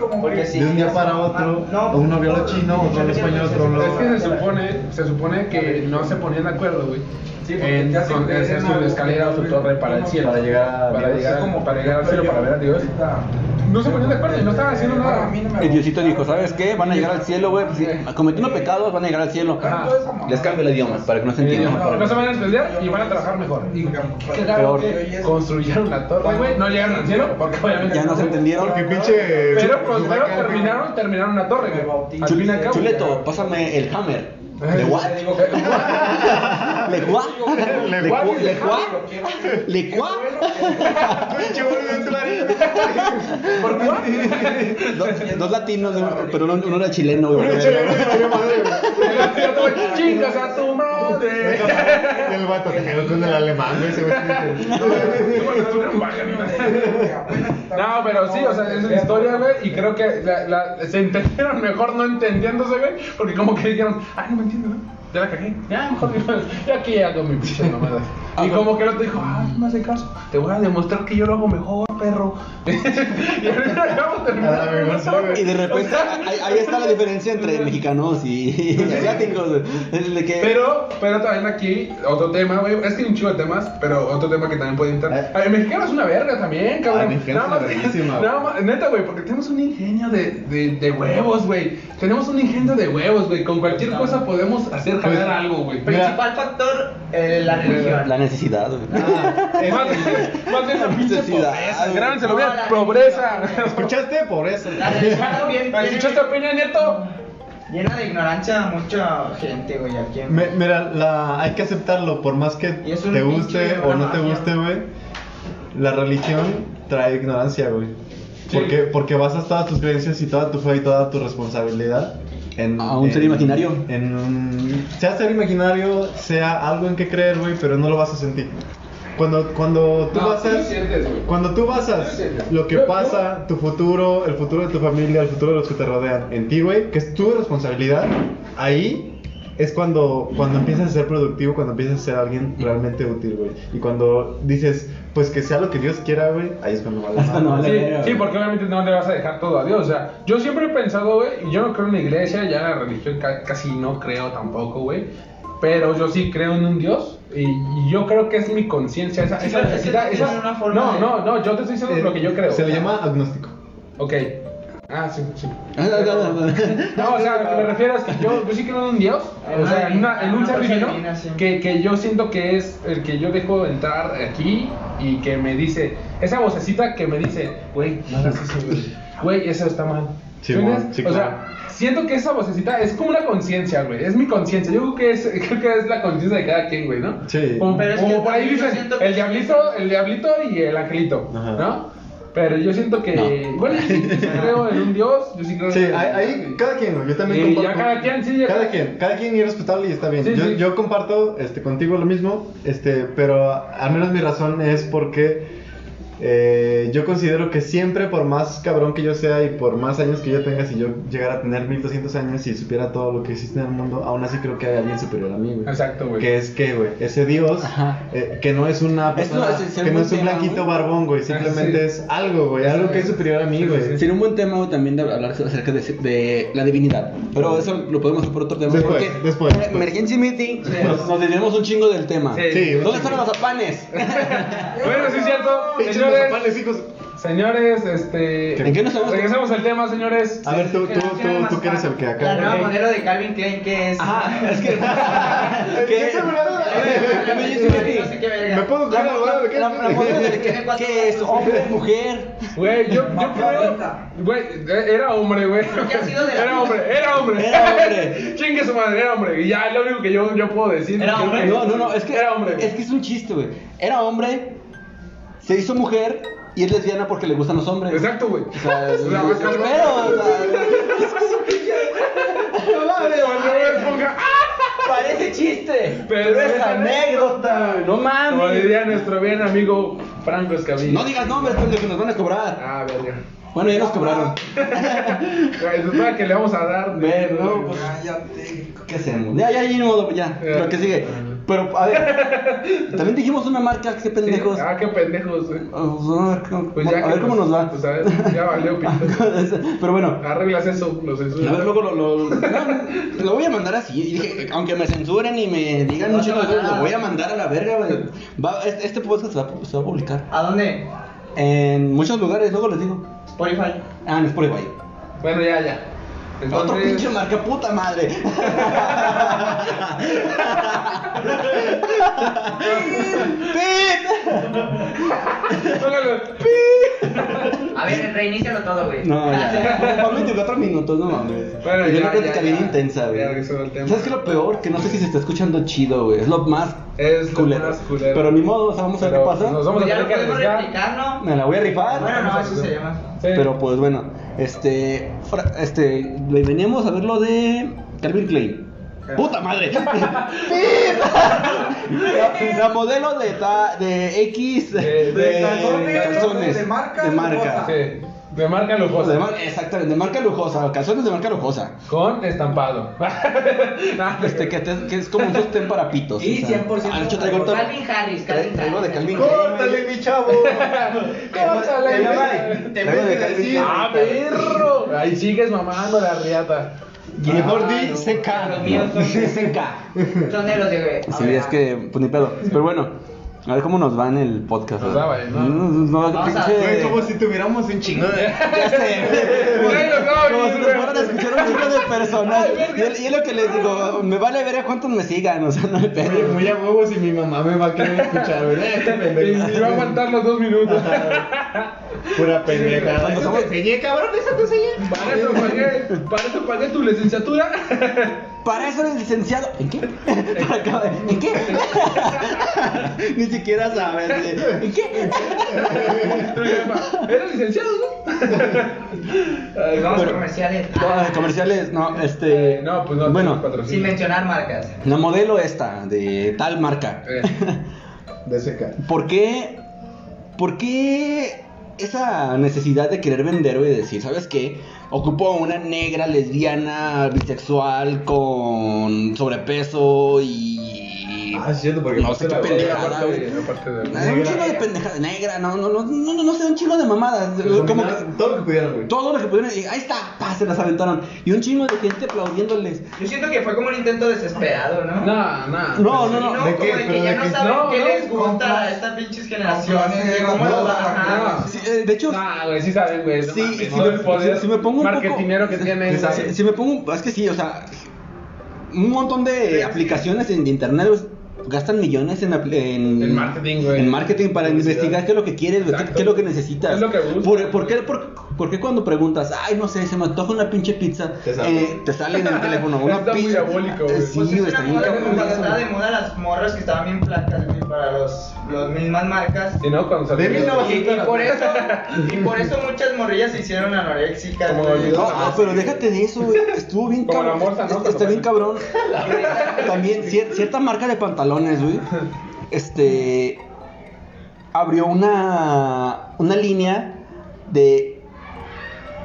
A: de un día para otro, uno vio lo chino, otro lo español, otro
C: Es
A: lo...
C: que se supone, se supone que no se ponían de acuerdo, güey.
E: Sí, porque
C: en con- hacer su escalera o su torre para el cielo.
A: Para llegar a
C: para
A: Dios.
C: llegar,
E: como
C: para llegar al cielo, para ver a Dios. no se ponían de acuerdo y no estaban haciendo nada.
D: El Diosito dijo, ¿sabes qué? Van a llegar al cielo, güey. Sí, cometiendo pecados, van a llegar al cielo.
C: Ajá.
D: Les cambio el idioma para que no se entiendan.
C: No se van a entender y van a trabajar mejor. Y qué raro
D: Peor.
C: construyeron la torre, güey. No llegaron al cielo porque obviamente
D: Ya no se entendieron.
A: Porque pinche.
C: Pero pues pero terminaron, terminaron la torre, güey.
D: Chuleto, pásame el hammer. ¿Le what?
C: Eh,
D: ¿Le what?
A: Le
D: ¿Le
A: what?
D: cu- ¿Le what? ¿Le what?
A: Pinche voluntario.
C: ¿Por qué?
D: Dos, latinos, pero uno, uno era chileno, güey.
A: Madre, güey.
C: Chingas a tu madre.
A: El vato te quedó con el alemán, güey.
C: No, pero sí, o sea, es una historia, güey, y creo que la, la- se entendieron mejor no entendiéndose, güey, porque como que dijeron, ay, no me entiendo, güey, ya la cagué, ya, mejor, ya aquí hago mi pinche mamada. Y como que el otro dijo, ah, no me hace caso, te voy a demostrar que yo lo hago mejor, perro. y al fin y al cabo terminaron
A: A la mejor sí, güey.
D: Y de repente, ahí, ahí está la diferencia entre mexicanos y, y asiáticos. de que.
C: Pero, pero también aquí, otro tema, güey. Es que hay un chivo de temas, pero otro tema que también puede entrar. Ay, el mexicano es una verga también, cabrón.
A: Ah, el
C: Nada más-
A: güey.
C: nada más- neta, güey, porque tenemos un ingenio de, de, de huevos, güey. Tenemos un ingenio de huevos, güey. Con cualquier cosa podemos hacer
A: Pues,
C: jalar algo, güey.
B: Principal factor, eh, la religión.
D: La necesidad, güey.
A: Ah, es-
C: Más de la pinche
D: Necesidad,
C: pobreza. Grábenselo bien, pobreza.
A: ¿Escuchaste?
B: La religión también
C: ¿Escuchaste a Peña Nieto?
B: llena de ignorancia a mucha gente, güey, aquí en
A: Me- mira, la, hay que aceptarlo, por más que te guste o no te guste, güey. La religión trae ignorancia, güey.
C: Sí.
A: Porque, porque basas todas tus creencias y toda tu fe y toda tu responsabilidad en.
D: A un
A: en-
D: ser imaginario.
A: En un. Sea ser imaginario, sea algo en que creer, güey, pero no lo vas a sentir. Cuando, cuando tú
C: No, sí sientes, güey.
A: Cuando tú
C: Sí
A: basas
C: lo sientes.
A: lo que pasa, tu futuro, el futuro de tu familia, el futuro de los que te rodean, en ti, güey, que es tu responsabilidad, ahí es cuando, cuando empiezas a ser productivo, cuando empiezas a ser alguien realmente útil, güey. Y cuando dices, pues que sea lo que Dios quiera, güey, ahí es cuando vale. Madre.
D: vale.
C: Sí, sí, porque obviamente no le vas a dejar todo a Dios. O sea, yo siempre he pensado, güey, y yo no creo en la iglesia, ya en la religión ca- casi no creo tampoco, güey. Pero yo sí creo en un Dios y, y yo creo que es mi conciencia, esa,
B: Sí,
C: esa esa-
B: una forma
C: no,
B: de-
C: no, no, yo te estoy diciendo
A: Eh,
C: lo que yo creo.
A: Se le llama agnóstico.
C: Ok. Ah, sí, sí.
D: Ah,
C: No, o sea, lo que me refiero es que yo, yo sí creo en un Dios, o sea, en, una- en un ser divino, que, que yo siento que es el que yo dejo entrar aquí y que me dice, esa vocecita que me dice, güey, no hagas eso, güey, güey, eso está mal.
A: Sí,
C: ¿Me
A: mon,
C: entiendes?
A: sí,
C: o
A: claro.
C: sea, siento que esa vocecita es como una conciencia, güey, es mi conciencia, yo creo que es, creo que es la conciencia de cada quien, güey, ¿no?
A: Sí.
C: Como,
B: Pero es
C: como
B: que
C: por ahí dicen,
B: siento que
C: el diablito, el diablito y el angelito,
A: Ajá.
C: ¿no? Pero yo siento que,
D: No.
C: bueno, yo sí, yo sí creo en un Dios, yo sí creo
A: Sí,
C: en
A: ahí, ahí cada quien, yo también
C: Y
A: comparto.
C: ya cada quien, sí, ya
A: cada
C: cada-
A: quien, cada quien y es respetable y está bien.
C: Sí,
A: yo,
C: sí.
A: yo comparto este, contigo lo mismo, este, pero al menos mi razón es porque eh, yo considero que siempre, por más cabrón que yo sea y por más años que yo tenga, si yo llegara a tener 1200 años y supiera todo lo que existe en el mundo, aún así creo que hay alguien superior a mí, güey.
C: Exacto, güey.
A: Que es que, güey, ese Dios, eh, que no es una persona,
D: es-
A: que no es un
D: tema,
A: blanquito barbón, güey,
C: sí.
A: simplemente es algo, güey, algo que es superior a mí,
C: Sí, sí,
A: güey.
C: sí.
D: Sería un buen tema güey, también de hablar acerca de, de la divinidad. Pero eso lo podemos hacer por otro tema.
A: Después,
D: porque
A: después,
D: en
A: después.
D: Emergency Meeting nos, nos un chingo del tema.
C: Sí.
D: ¿Dónde están los zapanes?
C: Bueno, sí es cierto. Señores,
A: hijos.
C: señores, este.
D: ¿En qué nos hemos-
C: Regresamos al tema, señores.
A: A ver, tú, tú, tú, tú que eres el que
B: La
A: acá.
B: nueva
C: Ok.
B: modelo de Calvin Klein que es.
D: Ajá, es que.
A: ¿Qué es
B: qué.
A: ¿Me puedo
D: La,
A: qué?
D: la- la modelo de que es hombre, mujer.
C: Güey, yo, yo creo. Güey, era hombre, güey.
B: la-
C: Era hombre, era hombre.
D: Era hombre.
C: Chingue su madre, era hombre. Y ya es lo único que yo, yo puedo decir.
B: ¿Era hombre?
C: que-
D: No, no, no, es que.
C: Era hombre.
D: Es que es un chiste, güey. Era hombre, se hizo mujer y es lesbiana porque le gustan los hombres.
C: Exacto, güey.
D: O sea, es- pero,
C: Cuando me ponga-
D: Parece chiste,
C: Pero es
D: anécdota. No
C: Como
D: mames.
C: diría nuestro bien amigo Franco Escamilla.
D: No digas nombres, pendejo, nos van a cobrar.
C: Ah, verga.
D: Bueno, ya nos cobraron.
C: Se supone que le vamos a dar.
D: Ven, no, pues,
E: Cállate.
D: ¿Qué hacemos? Ya, ya, ya, ya. Lo que sigue. Pero, a ver, también dijimos una marca, qué pendejos.
C: Ah, qué pendejos, güey.
D: Vamos a ver cómo,
C: Pues ya
D: a ver cómo nos va.
C: Pues a ver, ya valió pito.
D: Pero bueno,
C: Arreglas eso, lo
D: a ver,
C: censuras.
D: luego lo, lo, no, lo voy a mandar así. Y dije, aunque me censuren y me digan de cosas, lo voy a mandar a la verga, güey. Va, este, este podcast se va, se va a publicar.
B: ¿A dónde?
D: en muchos lugares, luego les digo.
B: Spotify.
D: Ah, en Spotify.
C: Bueno, ya, ya.
D: Otro
C: Entonces,
D: pinche marca puta madre.
C: póngalo.
B: A ver, reinícialo todo, güey.
D: No, ya. Van 24 minutos, no mames.
C: Bueno,
D: y
C: ya,
D: una plática bien intensa, güey.
C: Ya regresó el tema.
D: ¿Sabes qué es lo peor? Que no sé si se está escuchando chido, güey. Es lo más
C: Es
D: culero.
C: culero.
D: Pero ni modo, o sea, vamos a ver qué pasa.
C: Nos vamos
B: Pues
C: a
B: ya lo
C: tener que
B: podemos
C: arriesgar.
B: replicar, ¿no?
D: Me la voy a rifar.
B: Bueno, no, eso se llama.
C: Sí.
D: Pero pues bueno, este, este, veníamos a ver lo de Calvin Klein. ¡Puta madre! la, la modelo de, ta- de X
C: De-
E: de calzones,
D: calzones
E: de marca
D: de marca.
C: Sí, de marca lujosa.
D: De mar- exactamente, de marca lujosa, calzones de marca lujosa.
C: Con estampado.
D: Este, que, te- que es como un sostén para pitos.
E: Y
D: o sea.
E: 100%
D: Ah, hecho, traigo
B: Calvin Harris, Calvin
D: Traigo de
B: Harris.
D: Calvin.
A: ¡Córtale, mi chavo!
C: Córtale,
A: Te
C: güey.
A: te
D: Traigo de
A: metes
D: Calvin
A: así.
D: Klein.
C: ¡Ah, perro! Ahí sigues mamando la riata.
A: Mejor
C: Ah,
A: seca.
B: Los míos son
D: SK.
B: Son de los de. a
D: Sí, es que, pues ni pedo. Pero bueno, a ver cómo nos va en el podcast.
C: Nos va, güey, ¿no?
D: no,
B: Vamos a-
D: pinche-
A: Güey, como si tuviéramos un chingo de.
D: Ya sé,
C: a
D: Como si nos fueran a escuchar un chingo de personas. Y es- lo que les digo, me vale ver a cuántos me sigan, o sea, no hay
A: Oye,
D: pedo.
A: muy a huevos y mi mamá me va a querer escuchar, güey. Este pendejo.
C: Y, y va a aguantar los dos minutos.
A: Pura pendejada.
D: Cuando
A: Eso
D: somos-
A: te enseñé, cabrón, eso te enseñé.
C: Para eso pagué, para eso pagué tu licenciatura.
D: Para eso eres licenciado. ¿En qué? ¿En qué? Ni siquiera sabes. ¿En qué?
C: Eres licenciado, ¿no? Ay,
B: Vamos a
D: Pero-
B: comerciales.
D: No, comerciales, no, este.
C: No, pues no.
D: Bueno,
C: patrocinio.
B: Sin mencionar marcas.
D: la modelo esta, de tal marca.
C: Eh,
A: De seca.
D: ¿Por qué? ¿Por qué esa necesidad de querer vender y decir, ¿sabes qué? Ocupo una negra lesbiana bisexual con sobrepeso y.
A: Ah, sí, cierto, porque
D: No sé qué pendejada, güey.
C: de- de-
D: Ah, un chingo de pendejada negra, no, no, no, no, no, no sé, un chingo de mamadas. Como que
A: Todo lo que pudieran, güey.
D: todo lo que pudieron, y ahí está, pa, se las aventaron. Y un chingo de gente aplaudiéndoles.
B: Yo siento que fue como un intento desesperado, ¿no?
C: No, no.
D: No, no, no.
A: ¿De qué?
B: de que
A: ¿Pero
B: ya
A: de
B: no saben
C: No,
B: qué
C: no,
B: les gusta a estas pinches generaciones, de cómo lo
D: eh, de hecho,
C: No, güey, sí saben, güey. no
D: Sí, sí, si- me pongo un poco-
C: que tienen.
D: Si, me pongo, es que sí, o sea, un montón de aplicaciones en internet pues, gastan millones en, en,
C: En marketing, güey.
D: en marketing para investigar qué es lo que quieres, güey, qué, qué es lo que necesitas.
C: Es lo que buscas.
D: ¿Por, por qué, por, por qué cuando preguntas, ay, no sé, se me antoja una pinche pizza,
A: Te sale.
D: eh, te sale en el teléfono una
C: Está muy
D: pizza?
C: diabólico, güey.
D: Sí,
B: Pues
D: güey, está bien cabrón
B: cuando estaba de moda las morras que estaban bien flacas, güey, para los, los mismas marcas.
C: Si no, cuando
A: De
C: salió-
A: 1900.
B: Y, y por eso, y por eso muchas morrillas se hicieron anoréxicas.
C: Como
B: güey.
D: No, ah, pero déjate de eso, güey. Estuvo bien
C: Como la
D: cabrón.
C: morsa, ¿no?
D: Está- Está bien cabrón. También cier- cierta marca de pantalones, güey. Este abrió una una línea de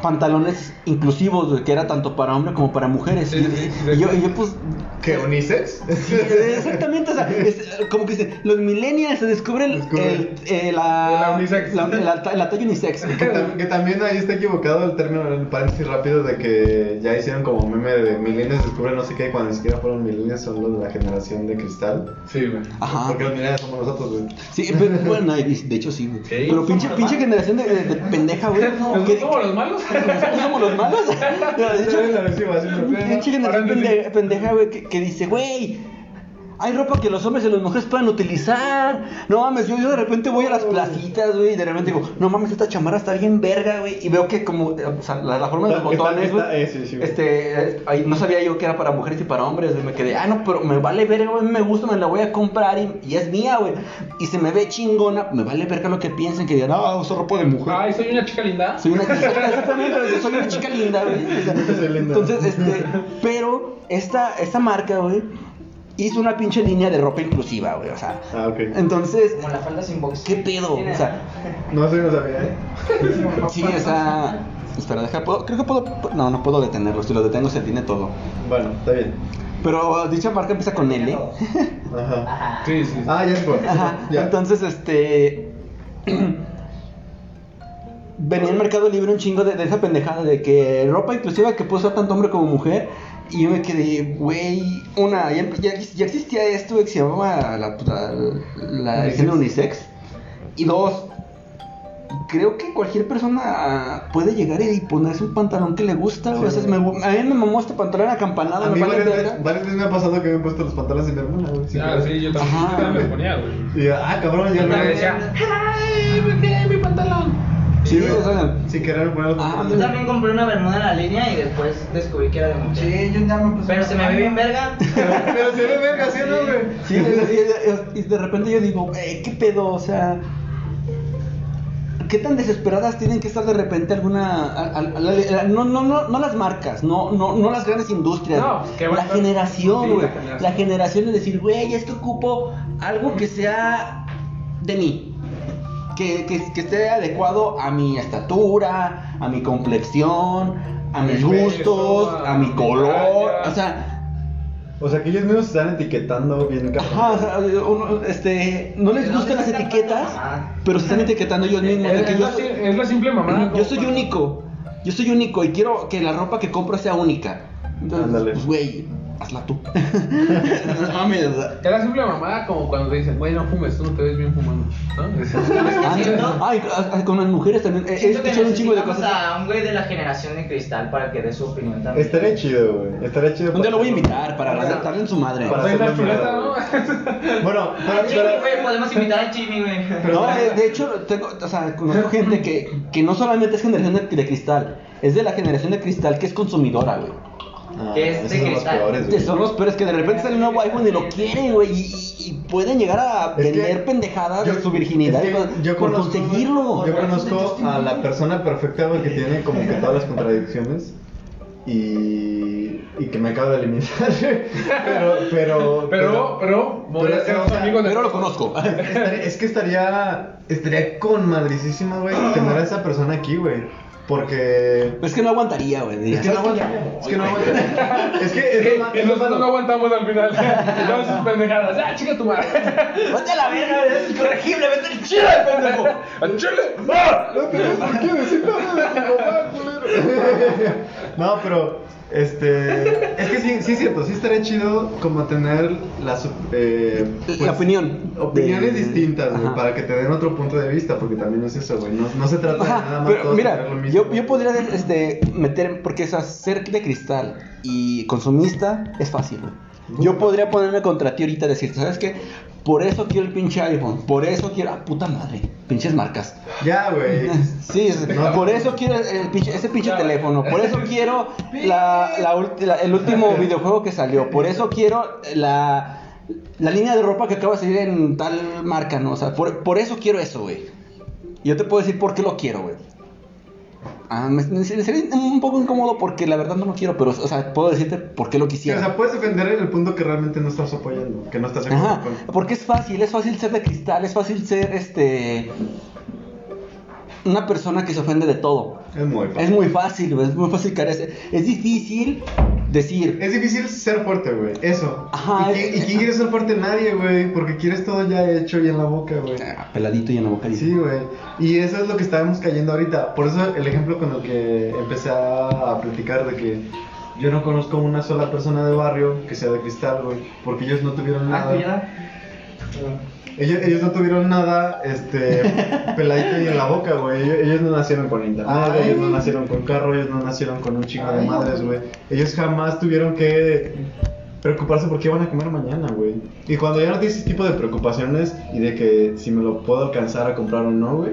D: pantalones inclusivos, que era tanto para hombres como para mujeres.
C: Sí,
D: y,
C: sí, sí,
D: y yo,
C: sí.
D: y yo, pues
A: ¿Qué, unisex?
D: Sí, exactamente, o sea, es, como que dice, los millennials se descubren el,
A: Descubren.
D: eh, la,
C: La unisex.
D: la, la- la talla unisex.
A: Que, tam- que también ahí está equivocado el término, el paréntesis rápido de que ya hicieron como meme de millennials descubren no sé qué, cuando ni siquiera fueron millennials, son los de la generación de cristal.
C: Sí, güey.
D: Ajá.
A: Porque los millennials somos nosotros, güey.
D: Sí, pero, bueno, de hecho sí, güey. Pero pinche, pinche generación de, de, de pendeja, güey.
C: ¿Nosotros
D: que-
C: somos los malos?
D: ¿Nosotros somos los malos? No, de pendeja, pendeja, güey, que, que dice, güey. Hay ropa que los hombres y las mujeres puedan utilizar. No mames, yo, yo de repente voy a las placitas, güey, y de repente digo, no mames, esta chamarra está bien verga, güey. Y veo que como, o sea, la, la forma de los botones, güey.
A: eh, sí, sí, güey.
D: este, eh, ahí no sabía yo que era para mujeres y para hombres. güey. Me quedé, ah, no, pero me vale verga, güey, me gusta, me la voy a comprar y, y es mía, güey. Y se me ve chingona, me vale verga lo que piensen, que digan, no, uso ropa de mujer.
C: Ay, soy una chica linda.
D: Soy una exactamente, soy una chica linda, güey. Entonces, este, pero esta, esta marca, güey, hizo una pinche línea de ropa inclusiva, güey. O sea,
A: Ah, ok.
D: entonces,
B: Como la falda sin box.
D: ¿qué pedo? O sea,
A: No sé, no sabía, ¿eh?
D: sí, o sea, espera, deja, ¿puedo? creo que puedo, no, no puedo detenerlo. Si lo detengo se tiene todo.
A: Bueno, está bien.
D: Pero dicha marca empieza con L.
A: Ajá.
B: Ajá.
C: Sí, sí.
A: Ah, ya se fue.
D: Ajá.
A: Ya.
D: Entonces, este. Venía en Mercado Libre un chingo de, de esa pendejada de que ropa inclusiva que puede usar tanto hombre como mujer. Y yo me quedé, güey, una, ya, ya, ya existía esto que se llamaba la, la, la- el género unisex. Y dos, creo que cualquier persona puede llegar y ponerse un pantalón que le gusta, güey. O sea, me- a mí me mamó este pantalón acampanado,
A: A
D: me
A: mí
D: vale
A: varias veces, varias veces me ha pasado que me he puesto los pantalones sin hermana, güey. sin
C: Ah, sí, yo también, me ponía, güey.
A: Y ah, cabrón, ya decía.
B: decía,
C: ¡Ay, me quedé mi pantalón!
A: Sí,
D: Sí, o sea,
A: Sin querer poner los
D: Ah,
B: Yo también compré una bermuda en la línea y después descubrí que era de mujer.
E: Sí, yo ya me puse.
B: Pero se me ve bien verga.
A: Pero se ve verga, ¿sí o no, güey?
D: Sí, y, y- y de repente yo digo, "Eh, ¿qué pedo? O sea, ¿qué tan desesperadas tienen que estar de repente alguna... a- a- a- a- no, no, no, no las marcas, no, no, no las grandes industrias.
C: No, qué
D: la generación,
C: Sí,
D: güey.
C: la generación.
D: la generación de decir, güey, es que ocupo algo que sea de mí. Que, que, que esté adecuado a mi estatura, a mi complexión, a mis gustos,
C: a
D: a mi color. O sea,
A: O sea, que ellos mismos se están etiquetando bien cabrón.
D: Ajá, o sea, uno, este, no les
B: ¿De dónde
D: gustan las etiquetas, pero se están etiquetando ellos mismos. de
C: Es,
D: que
C: es
D: yo,
C: la, es la simple mamada.
D: yo soy único, yo soy único y quiero que la ropa que compro sea única. Entonces,
A: Ándale.
D: pues, güey, hazla tú. no mames.
C: la simple mamada como cuando te dicen, güey, no fumes, tú no te ves bien fumando. ¿no?
D: Ay, ay, ay, con las mujeres también. He, escuchado un chingo de cosas.
B: a un güey de la generación de cristal para que dé su opinión también.
A: Estaría chido, güey. Estaría chido.
D: Un día lo voy a invitar para darle en su madre.
A: Para
C: Soy una
A: hacerlo
C: chuleta. ¿no?
A: Bueno, pero,
B: Jimmy, güey, podemos invitar a Jimmy, güey.
D: No, de, de hecho, tengo, o sea, conozco gente que, que no solamente es generación de, de cristal, es de la generación de cristal que es consumidora, güey.
A: Ah,
B: Que es
A: esos
B: de
A: son los
B: cristal.
A: peores,
D: Que
A: güey.
D: son los peores que de repente sale un nuevo iPhone y lo quieren, güey. Y, y- pueden llegar a
A: Es que
D: vender pendejadas
A: yo-
D: de su virginidad
A: es que
D: por,
A: yo
D: por
A: conozco-
D: conseguirlo.
A: Yo conozco a la persona perfecta, güey, que tiene como que todas las contradicciones. Y, y que me acaba de eliminar. pero, pero,
C: Pero, pero, podría
A: pero,
C: ser
A: o sea,
C: amigo de
D: Pero lo conozco.
A: Estaría- es que estaría, estaría con madricísima, güey, tener a esa persona aquí, güey. Porque.
D: Es que no aguantaría, güey.
A: Es que no
D: "¿Sabes qué?
A: aguanta.
D: Ya
A: Es que no
D: voy, güey".
A: aguanta. Es que es lo más-
C: nosotros no aguantamos al final. Estamos sus pendejadas. ¡Ah, chica tu madre!
D: Vete a la verga, güey, es incorregible, vete al chile, pendejo.
C: ¡Al chile! ¡Ah!
A: No tienes por qué decir nada de mi mamá, culero. No, pero. Este. Es que sí, sí es cierto. Sí estaría chido como tener las. Eh,
D: La opinión.
A: Opiniones
D: de-
A: distintas, güey, para que te den otro punto de vista, porque también es eso, güey. No, no se trata de nada más
D: pero
A: todos
D: mira,
A: lo mismo.
D: yo, yo podría este, meter, porque es ser de cristal y consumista es fácil, güey. Yo podría ponerme contra ti ahorita y decirte, ¿sabes qué? Por eso quiero el pinche iPhone, por eso quiero, ah, puta madre, pinches marcas.
A: Ya, güey.
D: Sí, es-
A: No.
D: por eso quiero el pinche- ese pinche
C: Ya.
D: teléfono, por eso quiero la, la ulti- la- el último videojuego que salió, por eso quiero la, la línea de ropa que acaba de salir en tal marca, ¿no? O sea, por, por eso quiero eso, güey. Yo te puedo decir por qué lo quiero, güey. Ah, me, me sería un poco incómodo porque la verdad no lo quiero, pero, o sea, puedo decirte por qué lo
A: Sí, o
D: quisiera.
A: sea, puedes defender en el punto que realmente no estás apoyando, que no estás
D: Ajá,
A: con.
D: porque es fácil, es fácil ser de cristal, es fácil ser, este... Una persona que se ofende de todo.
A: Es muy fácil.
D: Es muy fácil, güey, es muy fácil caer ese- Es difícil decir.
A: Es difícil ser fuerte, güey. Eso.
D: Ajá,
A: ¿Y, quién,
D: es-
A: y quién quiere ser fuerte? Nadie, güey. Porque quieres todo ya hecho y en la boca, güey.
D: ah, Peladito y en la boca.
A: Sí, güey. Y eso es lo que estábamos cayendo ahorita. Por eso el ejemplo con el que empecé a, platicar de que yo no conozco una sola persona de barrio que sea de cristal, güey. Porque ellos no tuvieron
B: Ah,
A: nada.
B: ¿tú ya?
A: Ellos, ellos no tuvieron nada, este, peladito y en la boca, güey. Ellos, ellos no nacieron con internet,
B: Ay.
A: ellos no nacieron con carro, ellos no nacieron con un chingo de madres, güey. Ellos jamás tuvieron que preocuparse por qué iban a comer mañana, güey. Y cuando ya no tienes ese tipo de preocupaciones y de que si me lo puedo alcanzar a comprar o no, güey,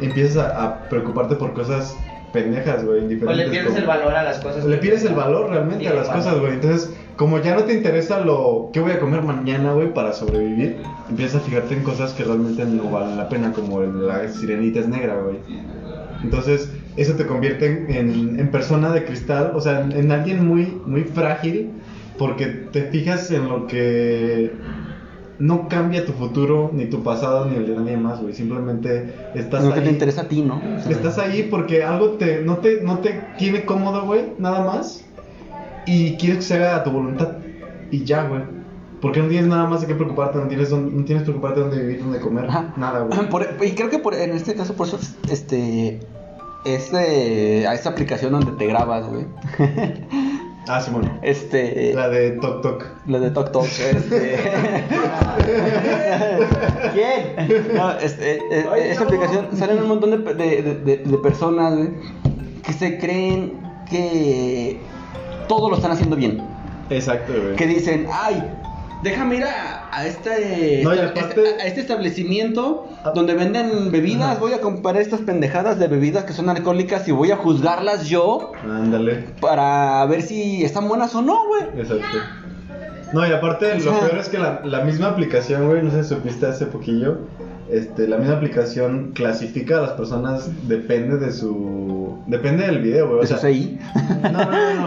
A: empiezas a, a preocuparte por cosas pendejas, güey,
B: O le pierdes
A: como-
B: el valor a las cosas.
A: le
B: que-
A: pierdes el valor realmente a las
B: valor.
A: cosas, güey. Entonces, como ya no te interesa lo que voy a comer mañana, güey, para sobrevivir, empiezas a fijarte en cosas que realmente no valen la pena, como la sirenita es negra, güey. Entonces, eso te convierte en, en- en persona de cristal, o sea, en, en alguien muy, muy frágil, porque te fijas en lo que no cambia tu futuro, ni tu pasado, ni el de nadie más, güey. Simplemente estás
D: Lo que
A: ahí.
D: te interesa a ti, ¿no? O sea,
A: Estás ahí porque algo te, no, te, no te tiene cómodo, güey, nada más. Y quieres que se haga a tu voluntad. Y ya, güey. Porque no tienes nada más de qué preocuparte, no tienes, no tienes que preocuparte dónde vivir, dónde comer,
D: Ajá.
A: nada, güey.
D: Por- y creo que por- en este caso, por eso, este. Este, a esta aplicación donde te grabas, güey.
A: Ah, Simón.
D: Este.
A: La de Tok Tok.
D: La de Tok Tok. Este. ¿Quién? No, este, eh,
E: Ay,
D: esta
E: no.
D: aplicación salen un montón de, de, de- personas que se creen que todo lo están haciendo bien.
A: Exacto, güey.
D: Que dicen, ay, déjame ir a, a este,
A: No, y
D: esta-
A: aparte-
D: este- a este establecimiento
A: Ah.
D: donde venden bebidas.
A: Ajá.
D: Voy a comprar estas pendejadas de bebidas que son alcohólicas y voy a juzgarlas yo
A: Ándale.
D: para ver si están buenas o no, güey.
A: Exacto. No, y aparte, lo peor es que la, la misma aplicación, güey, no sé si supiste hace poquillo, este, la misma aplicación clasifica a las personas, depende de su... Depende del video, güey. o
D: Eso
A: sea,
D: es ahí.
A: No, no, no, no.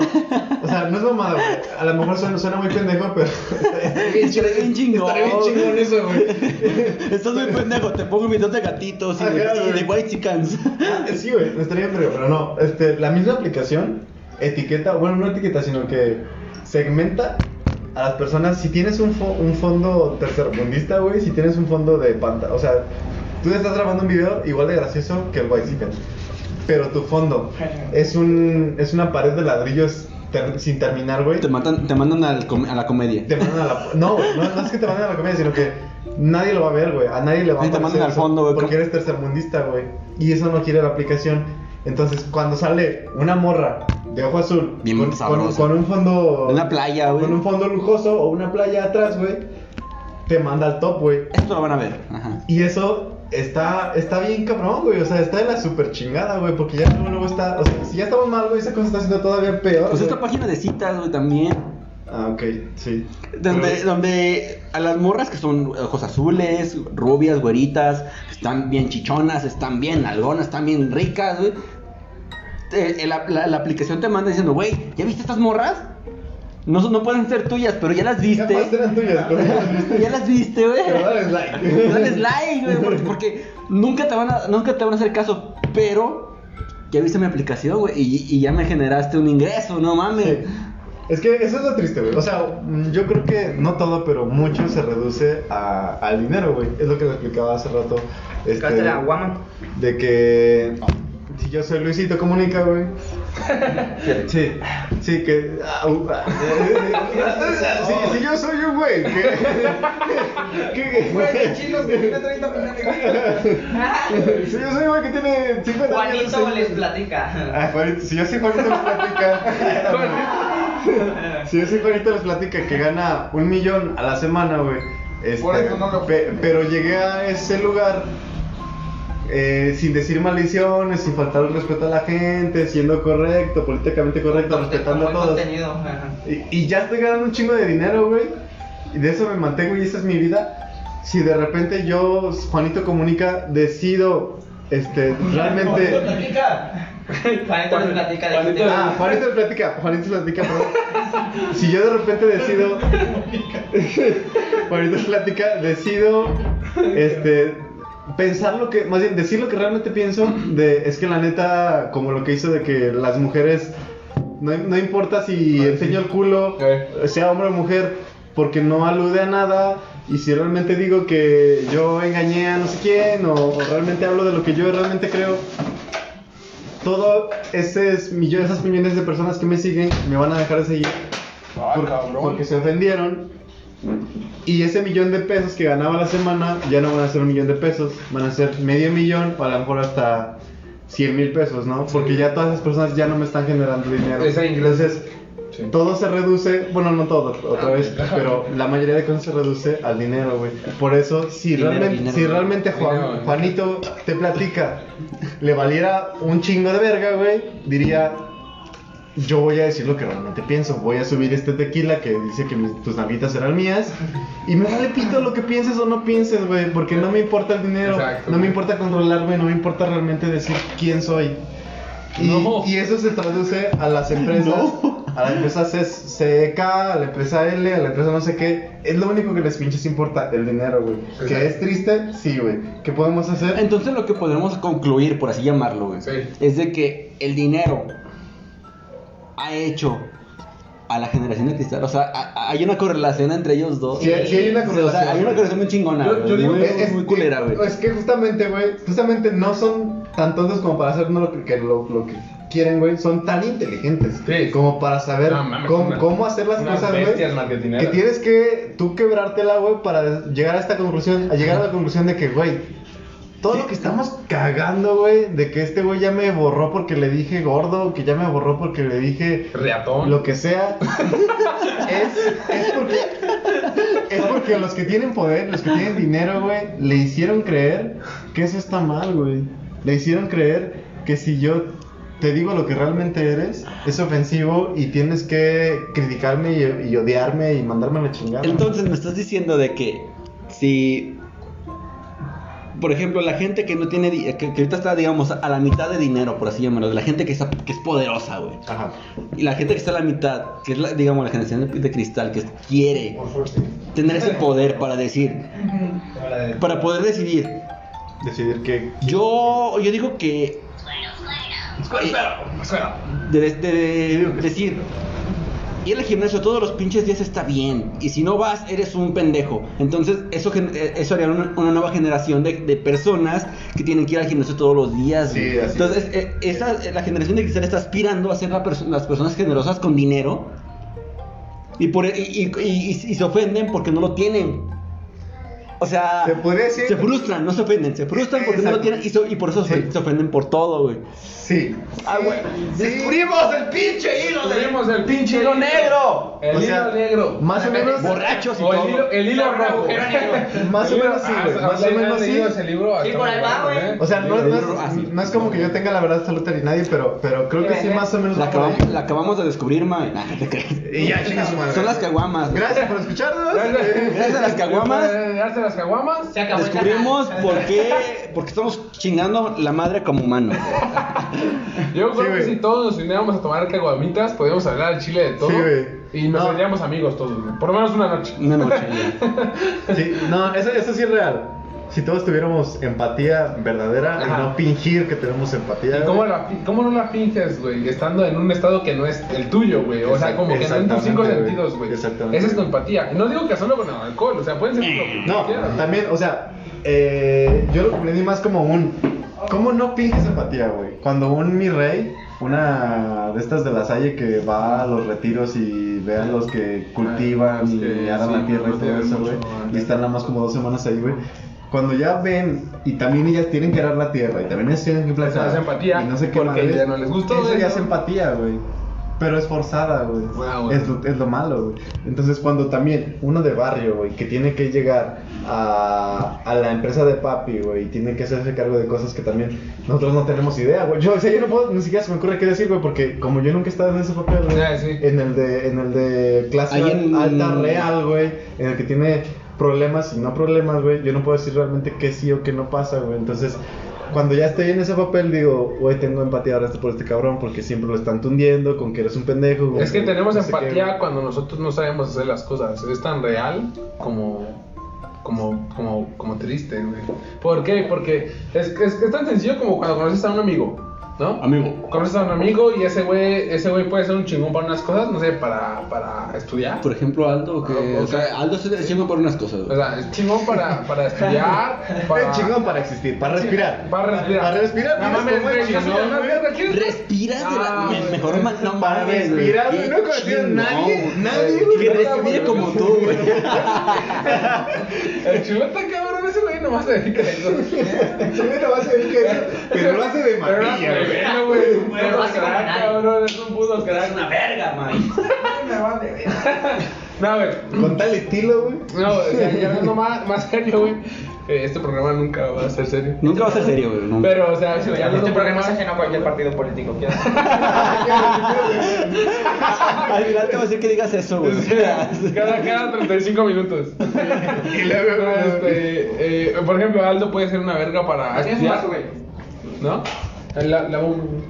A: O sea, no es mamada, güey. A lo mejor suena, suena muy pendejo, pero...
D: Estaría bien chingón.
A: Estaría bien chingón eso, güey.
D: Estás muy pendejo, te pongo videos de gatitos y de,
A: Ajá,
D: y de
A: güey.
D: white chickens.
A: Ah, Sí, güey, estaría bien frío, pero no. Este, la misma aplicación etiqueta, bueno, no etiqueta, sino que segmenta a las personas. Si tienes un, fo- un fondo tercermundista, güey, si tienes un fondo de pantalla, o sea, tú estás grabando un video igual de gracioso que el White Chicken, pero tu fondo es, un, es una pared de ladrillos ter- sin terminar, güey.
D: Te, matan, te mandan al a la comedia.
A: Te mandan a la. No, no, no es que te manden a la comedia, sino que nadie lo va a ver, güey. A nadie le va a
D: te mandan al fondo, güey,
A: Porque eres tercermundista, güey. Y eso no quiere la aplicación. Entonces, cuando sale una morra de ojo azul
D: Bien
A: con, con, con un fondo.
D: Una playa, güey.
A: Con un fondo lujoso o una playa atrás, güey. Te manda al top, güey.
D: Esto lo van a ver. Ajá.
A: Y eso está, está bien cabrón, güey. O sea, está de la super chingada, güey. Porque ya luego, luego está. O sea, si ya estamos mal, güey, esa cosa está haciendo todavía peor.
D: Pues
A: güey.
D: esta página de citas, güey, también.
A: Ah, ok, sí.
D: Donde,
A: Pero-
D: donde a las morras que son ojos azules, rubias, güeritas, están bien chichonas, están bien algonas, están bien ricas, güey. Te- la, la- la aplicación te manda diciendo, güey, ¿ya viste estas morras? No, no pueden ser tuyas, pero ya las viste.
A: eran tuyas, pero ya las viste.
D: Ya las viste, güey.
A: Pero dale like.
D: Dale like, güey, porque, porque nunca, te van a, nunca te van a hacer caso, pero ya viste mi aplicación, güey, y, y ya me generaste un ingreso, no mames.
A: Sí. Es que eso es lo triste, güey. O sea, mm, yo creo que no todo, pero mucho se reduce a, al dinero, güey. Es lo que le explicaba hace rato. Este,
B: guama.
A: de que si yo soy Luisito Comunica, güey. Sí, sí, que. ah, uh, ah, sí, si yo soy un güey que. que-
E: Güey, chinos que tiene 30 millones de
A: si yo soy un güey que tiene 50 años.
B: Juanito les platica.
A: Ah, si yo soy Juanito les platica. si yo soy Juanito les platica que gana un millón a la semana, güey. este,
E: Por eso no lo-
A: pe- pero llegué a ese lugar eh, sin decir maldiciones, sin faltar el respeto a la gente, siendo correcto, políticamente correcto, respetando a todos. Y, y ya estoy ganando un chingo de dinero, güey. Y de eso me mantengo y esa es mi vida. Si de repente yo, Juanito Comunica, decido este, realmente.
E: platica.
B: Juanito les platica de
C: Juanito-.
A: Ah, Juanito les platica, Juanito les platica, perdón. Si yo de repente decido. Juanito les platica, decido. Este. Pensar lo que. Más bien, decir lo que realmente pienso. De, es que la neta, como lo que hizo de que las mujeres. No, no importa si enseño el culo, sea hombre o mujer, porque no alude a nada. Y si realmente digo que yo engañé a no sé quién, o, o realmente hablo de lo que yo realmente creo, todo esos millones, esas millones de personas que me siguen me van a dejar de seguir
C: Ah,
A: por- porque se ofendieron. Y ese millón de pesos que ganaba la semana ya no van a ser un millón de pesos, van a ser medio millón o a lo mejor hasta 100 mil pesos, ¿no? Porque ya todas esas personas ya no me están generando dinero. Entonces,
C: Sí.
A: todo se reduce, bueno, no todo, otra
C: Ah,
A: vez, pero la mayoría de cosas se reduce al dinero, güey. Por eso, si
D: Dinero,
A: realmente,
D: dinero,
A: si realmente Juan-
C: Dinero.
A: Juanito te platica, le valiera un chingo de verga, güey, diría, yo voy a decir lo que realmente pienso, voy a subir este tequila que dice que mis- tus navitas eran mías, y me vale pito lo que pienses o no pienses, güey, porque no me importa el dinero,
C: Exacto.
A: no me importa controlarme, no me importa realmente decir quién soy. Y,
C: No.
A: y eso se traduce a las empresas, a la empresa C- CEK, a la empresa L, a la empresa no sé qué. Es lo único que les pinches importa, el dinero, güey. ¿Que es triste? Sí, güey. ¿Qué podemos hacer?
D: Entonces lo que podemos concluir, por así llamarlo, güey,
C: Sí.
D: es de que el dinero ha hecho a la generación de cristal, o sea, a- a- hay una correlación entre ellos dos.
A: Sí, sí hay una
D: O sea,
A: correlación.
D: hay una correlación muy chingona,
C: Yo- digo
D: muy,
C: que
A: Es-
D: muy culera, güey.
A: Es que justamente, güey, justamente no son tan tontos como para hacer lo que, que lo, lo que quieren, güey, son tan inteligentes
C: Sí.
A: como para saber
C: No, mames,
A: cómo,
C: una-
A: cómo hacer las cosas, güey. Que tienes que tú quebrártela, güey, para llegar a esta conclusión, a llegar a la conclusión de que, güey, todo lo que estamos cagando, güey, de que este güey ya me borró porque le dije gordo, que ya me borró porque le dije
C: Reatón.
A: lo que sea, es, es porque es porque los que tienen poder, los que tienen dinero, güey, le hicieron creer que eso está mal, güey. Le hicieron creer que si yo te digo lo que realmente eres, es ofensivo y tienes que criticarme y, y odiarme y mandarme a la chingada.
D: Entonces me estás diciendo de que si, por ejemplo, la gente que no tiene, que, que ahorita está, digamos, a la mitad de dinero, por así llamarlo, de la gente que, está- que es poderosa, güey.
A: Ajá.
D: Y la gente que está a la mitad, que es, la, digamos, la generación de, de cristal, que quiere tener ese poder para decir, para poder decidir.
A: Decidir que
D: Yo, yo digo que... De, de- de decir, ir al gimnasio todos los pinches días está bien. Y si no vas, eres un pendejo. Entonces, eso, eh, eso haría una, una nueva generación de, de personas que tienen que ir al gimnasio todos los días.
A: Sí,
D: güey.
A: así
D: Entonces, eh, esa, la generación de cristal está aspirando a ser la perso- las personas generosas con dinero. Y, por, y- y se ofenden porque no lo tienen. O sea,
A: Se puede decir-
D: se frustran, no se ofenden, se frustran porque no lo
A: Exacto.
D: tienen y, so- y por eso se-
A: Sí.
D: se ofenden por todo, güey.
A: sí.
D: Ah, güey.
A: Sí.
B: ¡Descubrimos el pinche hilo
C: Descubrimos el
B: pinche hilo negro!
C: El
A: O sea,
C: hilo negro.
A: Más o menos
D: Borrachos y
C: O el
D: todo.
C: hilo, el hilo rojo.
A: Más o menos sí, güey,
C: ah,
A: más o
C: ¿sí
A: menos sí.
C: ese libro?
B: Sí, por ahí va, güey.
C: ¿eh?
A: O sea, no, no es,
D: Así.
A: no es como que yo tenga la verdad absoluta ni nadie, pero, pero creo que sí más o menos
D: La, acabamos, la acabamos de descubrir, ma. Nah, no te creas.
A: Y ya, madre.
D: Son las caguamas.
A: Gracias por escucharnos.
D: Gracias a las caguamas.
C: Gracias a las caguamas.
B: Se acabó
D: Descubrimos por qué. Porque estamos chingando la madre como humanos.
C: Yo creo
A: Sí,
C: que si todos nos uniéramos a tomar caguamitas, podríamos hablar al chile de todo.
A: Sí, güey.
C: Y nos
A: No.
C: seríamos amigos todos, güey. Por lo menos una noche.
D: Una noche.
A: Sí, no, eso, eso sí es real. Si todos tuviéramos empatía verdadera
C: Ajá.
A: y no fingir que tenemos empatía.
C: ¿Y cómo, la, cómo no la finges, güey? Estando en un estado que no es el tuyo, güey. O sea, como que no en tus cinco sentidos, güey.
A: Exactamente.
C: Esa es tu empatía. Y no digo que solo con el alcohol, o sea, pueden ser
A: No,
C: quieras.
A: también, o sea, eh, yo lo comprendí más como un. ¿Cómo no finges empatía, güey? Cuando un mi rey, una de estas de la Salle que va a los retiros y ve a los que cultivan
C: los
A: y aran
C: sí,
A: la tierra y todo eso, güey. Y están nada más como dos semanas ahí, güey. Cuando ya ven y también ellas tienen que arar la tierra y también ellas tienen que plantar.
C: Empatía,
A: Y no sé qué
C: porque
A: madres,
C: ya no les gustó
A: Eso ya es empatía, güey. Pero es forzada, güey.
C: Güey.
A: es, lo, es lo malo, güey. Entonces, cuando también uno de barrio, güey, que tiene que llegar a, a la empresa de papi, güey, y tiene que hacerse cargo de cosas que también nosotros no tenemos idea, güey. Yo, o sea, yo no puedo, ni siquiera se me ocurre qué decir, güey, porque como yo nunca he estado en ese papel, güey,
C: Ah, sí.
A: en el de, en el de clase
D: en-
A: alta real, güey, en el que tiene problemas y no problemas, güey, yo no puedo decir realmente qué sí o qué no pasa, güey. Entonces, cuando ya estoy en ese papel, digo, güey, tengo empatía ahora por este cabrón porque siempre lo están tundiendo con que eres un pendejo. güey,
C: Es que tenemos
A: no sé
C: empatía
A: qué.
C: cuando nosotros no sabemos hacer las cosas. Es tan real como. Como, como, como triste, güey. ¿Por qué? Porque es, es, es tan sencillo como cuando conoces a un amigo, ¿no?
D: Amigo.
C: Conoces a un amigo y ese güey, ese güey puede ser un chingón para unas cosas, no sé, para, para estudiar.
D: Por ejemplo, Aldo, que.
C: O
D: O sea, Aldo se chingo por unas cosas,
C: O sea, es chingón para, para estudiar, para...
A: Es chingón para existir, para respirar.
C: Para respirar.
A: Para respirar,
C: No mames, güey,
A: chingón.
D: Respiras de la.
C: Ah,
D: mejor ma- no
A: Para respirar, güey, no
D: chingón,
A: nadie, nadie, güey.
D: Que respire como tú, güey.
C: El chulo está cabrón, güey nomás se dedica a eso.
A: Chile no va a eso, pero lo hace de maravilla, güey.
B: Pero lo hace
C: cabrón, es un puto crack.
D: verga, man.
C: No, güey.
A: Con tal estilo, güey.
C: No, ya hablando más, más serio, güey. Este programa nunca va a ser serio.
D: Nunca va a ser serio, güey. nunca.
C: Pero, o sea, si
B: Este
C: poco
B: programa es
C: más.
B: ajeno a cualquier partido político.
D: Al final te voy a decir que digas eso, güey.
C: Cada, cada 35 minutos.
A: Y luego,
C: Este, eh, por ejemplo, Aldo puede ser una verga para estudiar.
B: vaso, güey.
C: ¿No? La, la, un-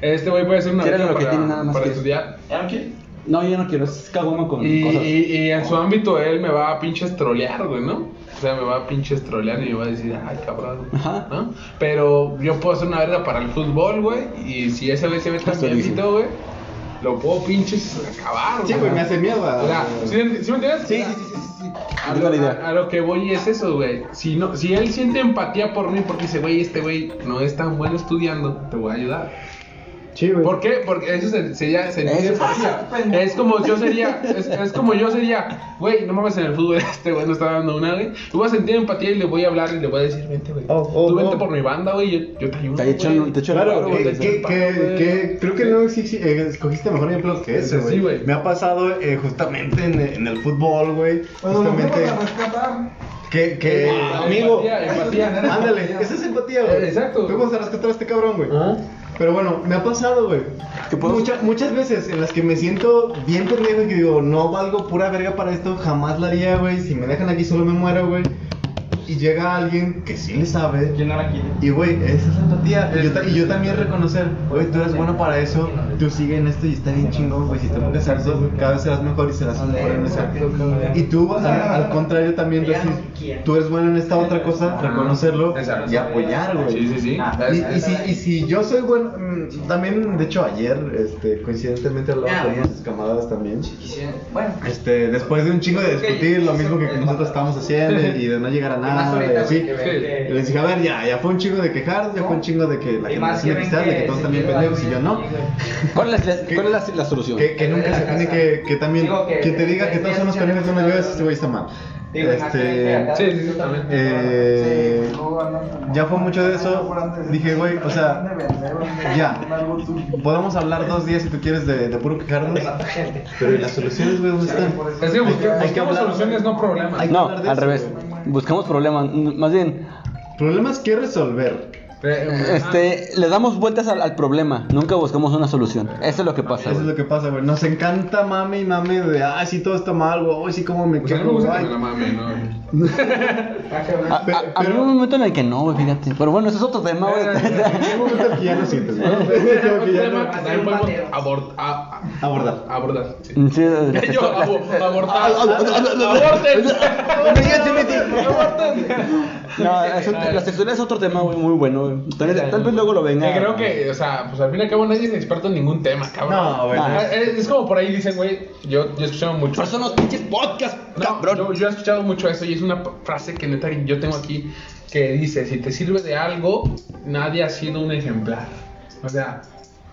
C: Este güey puede ser una verga
D: lo que
C: para,
D: tiene nada más
C: para
D: que-
C: estudiar.
B: ¿Ya no quieres?
D: No, yo no quiero, es cagoma con
C: Y,
D: cosas.
C: y, y en su ámbito él me va a pinches trolear, güey, ¿no? O sea, me va a pinches trolear y me va a decir, ay, cabrón.
D: Ajá.
C: ¿No? Pero yo puedo hacer una verga para el fútbol, güey. Y si ese güey se mete
D: Eso
C: mi güey, lo puedo pinches acabar,
A: Sí, güey, me hace miedo.
C: O sea, ¿sí, sí me entiendes?
D: Sí, sí, sí, sí, sí.
C: A lo, a- a lo que voy es eso, güey. Si, no, si él siente empatía por mí porque dice, güey, este güey no es tan bueno estudiando, te voy a ayudar.
A: Sí, güey.
C: ¿Por qué? Porque eso se- sería empatía. Es como yo sería, es, es como yo sería, güey, no mames en el fútbol, este güey no está dando una, güey. Yo voy a sentir empatía y le voy a hablar y le voy a decir, vente, güey.
A: Oh, oh,
C: Tú vente
A: oh.
C: por mi banda, güey, yo, yo te ayudo.
D: Te echo
C: güey.
D: el- te echo el
A: Claro,
D: güey.
A: que, que, que creo que no eh, escogiste mejor ejemplo que ese,
C: Sí,
A: güey.
C: güey.
A: Me ha pasado eh, justamente en, en el fútbol, güey.
E: Nos
A: Justamente
E: fuimos a rescatar.
A: que, que
C: Ah,
A: amigo,
C: empatía, empatía.
A: ándale, esa es empatía, güey.
C: Exacto.
A: Fuimos a rescatar a este cabrón, güey.
C: Ajá.
A: Pero bueno, me ha pasado, güey.
D: ¿Qué puedo-
A: Mucha- muchas veces en las que me siento bien pendejo y que digo, no valgo pura verga para esto, jamás la haría, güey. Si me dejan aquí solo me muero, güey. Y llega alguien que sí le sabe. Y güey, esa es la empatía. Y yo, ta- y yo también reconocer, güey, tú eres bueno para eso, tú sigue en esto y está bien chingón, güey. Si te enfocas a eso, cada vez serás mejor y serás mejor en eso. Y tú, al, al contrario, también decir, tú eres bueno en esta otra cosa, reconocerlo y apoyar, güey.
C: Sí, sí, sí.
A: Y, y si, y si yo soy bueno, mm, también, de hecho, ayer, este, coincidentemente hablaba con unos camaradas también.
B: Bueno,
A: Este, después de un chingo de discutir, lo mismo que nosotros estábamos haciendo y de no llegar a
B: y más ahorita que
C: sí.
B: que-
A: Y les dije, a ver, ya, ya fue un chingo de quejar, ya fue un chingo de que la generación de cristal, de que todos también pendejos y yo no.
D: ¿Cuál es, la, cuál es la, la solución?
A: Que, que nunca se tiene que, que también, quien te diga que todos somos pendejos no me ayudes, este güey está mal.
B: Digo,
A: Este,
C: Sí, sí, sí, también.
A: eh,
E: Sí,
A: ya fue mucho de eso. Dije, güey, o sea, ya. Podemos hablar dos días si tú quieres de, de puro quejarnos, pero ¿y las soluciones, güey, dónde están?
C: Es que busque-
A: Hay que
C: buscamos
A: hablar.
C: soluciones, no problemas.
A: Hay que
D: No,
A: hablar de
D: al revés. Buscamos problemas. Más bien,
A: Problemas que resolver.
C: Eh,
D: este, le damos vueltas al, al problema. Nunca buscamos una solución. Eso es lo que pasa.
A: Eso es lo que pasa, güey. Nos encanta mame y mame de, ay, sí, todo está mal, güey. Ay, sí, cómo me
C: Pues a mí me mame, ¿no?
D: A, a- a mí
A: Pero-
D: hubo un momento en el que no, güey, fíjate. Pero bueno, eso es otro tema, güey.
A: Hay un momento que ya no sientes, güey. Como que ya no-
C: También podemos abor- a- a-
A: Abordar.
C: abordar. sí.
D: Sí, la
C: Yo
D: sexo- la-
C: abo- abortar.
D: Aborten.
C: Aborten.
D: No, es un- la sexualidad es otro tema, güey, muy bueno. güey. Tal vez, tal vez luego lo venga.
C: Que creo que, o sea, pues al fin y al cabo nadie es experto en ningún tema, cabrón.
A: No, güey.
D: Ah.
C: Es, es como por ahí dicen, güey, yo, yo he escuchado mucho.
D: Pero son los pinches podcasts,
C: No,
D: cabrón.
C: yo, yo he escuchado mucho eso y es una p- frase que neta yo tengo aquí que dice, si te sirve de algo, nadie ha sido un ejemplar. O sea,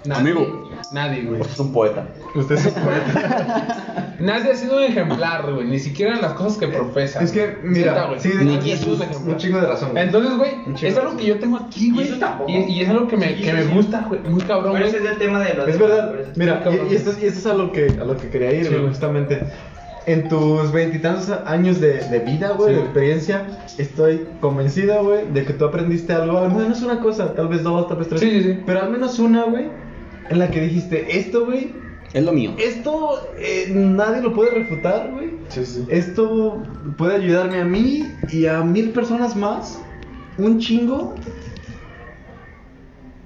C: nadie.
D: Amigo.
C: Nadie, güey.
D: Es un poeta.
A: Usted se puede.
C: Nadie ha sido un ejemplar, güey. Ni siquiera en las cosas que profesa.
A: Es que, mira, sí, es
C: ha sido un
A: un chingo de razón. güey.
C: Entonces, güey,
A: Un
C: es
A: de
C: algo que yo tengo aquí, güey.
B: Y eso tampoco.
C: Y, y es algo que me,
B: Sí,
C: que
B: sí,
C: me
B: sí.
C: gusta, güey. Muy cabrón,
B: Pero
C: güey.
B: ese es el tema de los.
A: Es verdad, mira,
C: cabrón.
A: y, y esto, es- y esto es a lo que, a lo que quería ir, güey, justamente. En tus veintitantos años de, de vida, güey,
C: Sí,
A: de experiencia, estoy convencida, güey, de que tú aprendiste algo, al menos una cosa, tal vez dos, tal vez tres.
C: Sí, sí, sí.
A: Pero al menos una, güey, en la que dijiste, esto, güey,
D: Es lo mío.
A: esto eh, nadie lo puede refutar, güey.
C: Sí, sí.
A: Esto puede ayudarme a mí y a mil personas más. Un chingo.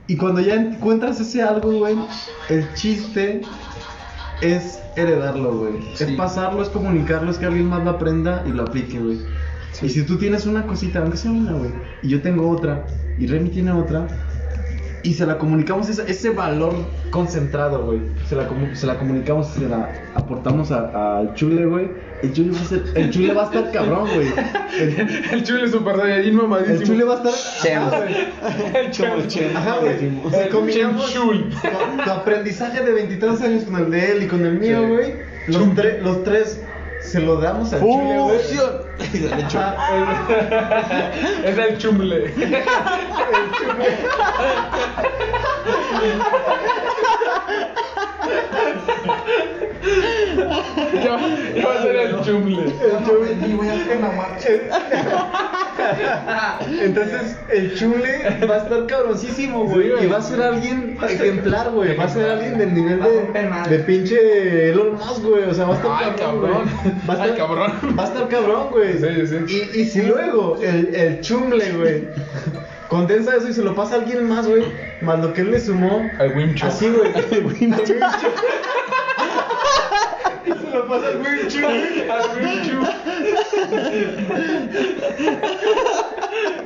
A: Y cuando ya encuentras ese algo, güey, el chiste es heredarlo, güey. Es pasarlo, es comunicarlo, es que alguien más lo aprenda y lo aplique, güey. Y si tú tienes una cosita, aunque sea una, güey, y yo tengo otra, y Remy tiene otra, y se la comunicamos ese, ese valor concentrado, güey. Se la, se la comunicamos, se la aportamos al chule, güey. El chule va a ser, el chule va a estar cabrón, güey. El,
C: El chule super saiyajin mamadísimo.
A: el chule va a estar.
D: Chemo.
C: El chule.
A: Ajá, güey. O sea, combinamos
C: Chul.
A: tu, tu aprendizaje de 23 años con el de él y con el mío,
C: Sí.
A: güey. Los, tre- los tres se lo damos al güey. Ajá,
C: Es el chumle. Ya va a ser el chumle.
A: el chule.
E: Y voy a hacer una marcha.
A: Entonces, el chule va a estar cabroncísimo, güey.
C: Sí,
A: y va a ser alguien ejemplar, güey. Va a ser alguien del nivel de, pinche Elon Musk, güey. O sea, va a estar
C: Ay,
A: cabrón. Va a estar,
C: Ay, cabrón.
A: Va a estar cabrón, güey.
C: Sí, sí.
A: Y, y si luego el, el chumle, güey, condensa eso y se lo pasa a alguien más, güey, más lo que él le sumó.
C: Al Wim Chun.
A: Así, güey. Al Wim Pasa al Wim Chun.
C: Al Wim Chun.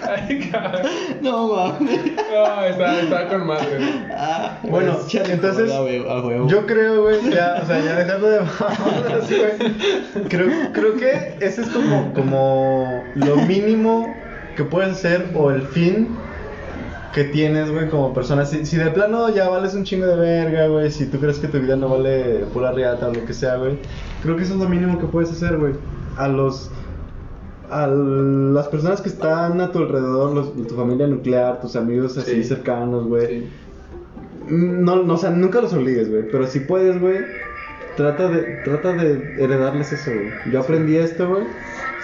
C: Ay, cabrón.
D: No, mames.
C: No, está, está con madre.
D: Ah,
A: Bueno,
D: pues, chale,
A: entonces,
D: a huevo, a huevo.
A: Yo creo, güey, ya, o sea, ya dejando de mamadas, güey. Creo, creo que ese es como, como lo mínimo que puedes hacer o el fin que tienes, güey, como persona. Si, si de plano ya vales un chingo de verga, güey, si tú crees que tu vida no vale pura riata o lo que sea, güey, creo que eso es lo mínimo que puedes hacer, güey. A los a las personas que están a tu alrededor, los, tu familia nuclear, tus amigos así
C: Sí.
A: cercanos, güey.
C: Sí.
A: No, no, o sea, nunca los obligues, güey. Pero si puedes, güey, trata de, trata de heredarles eso, güey. Yo aprendí esto, güey.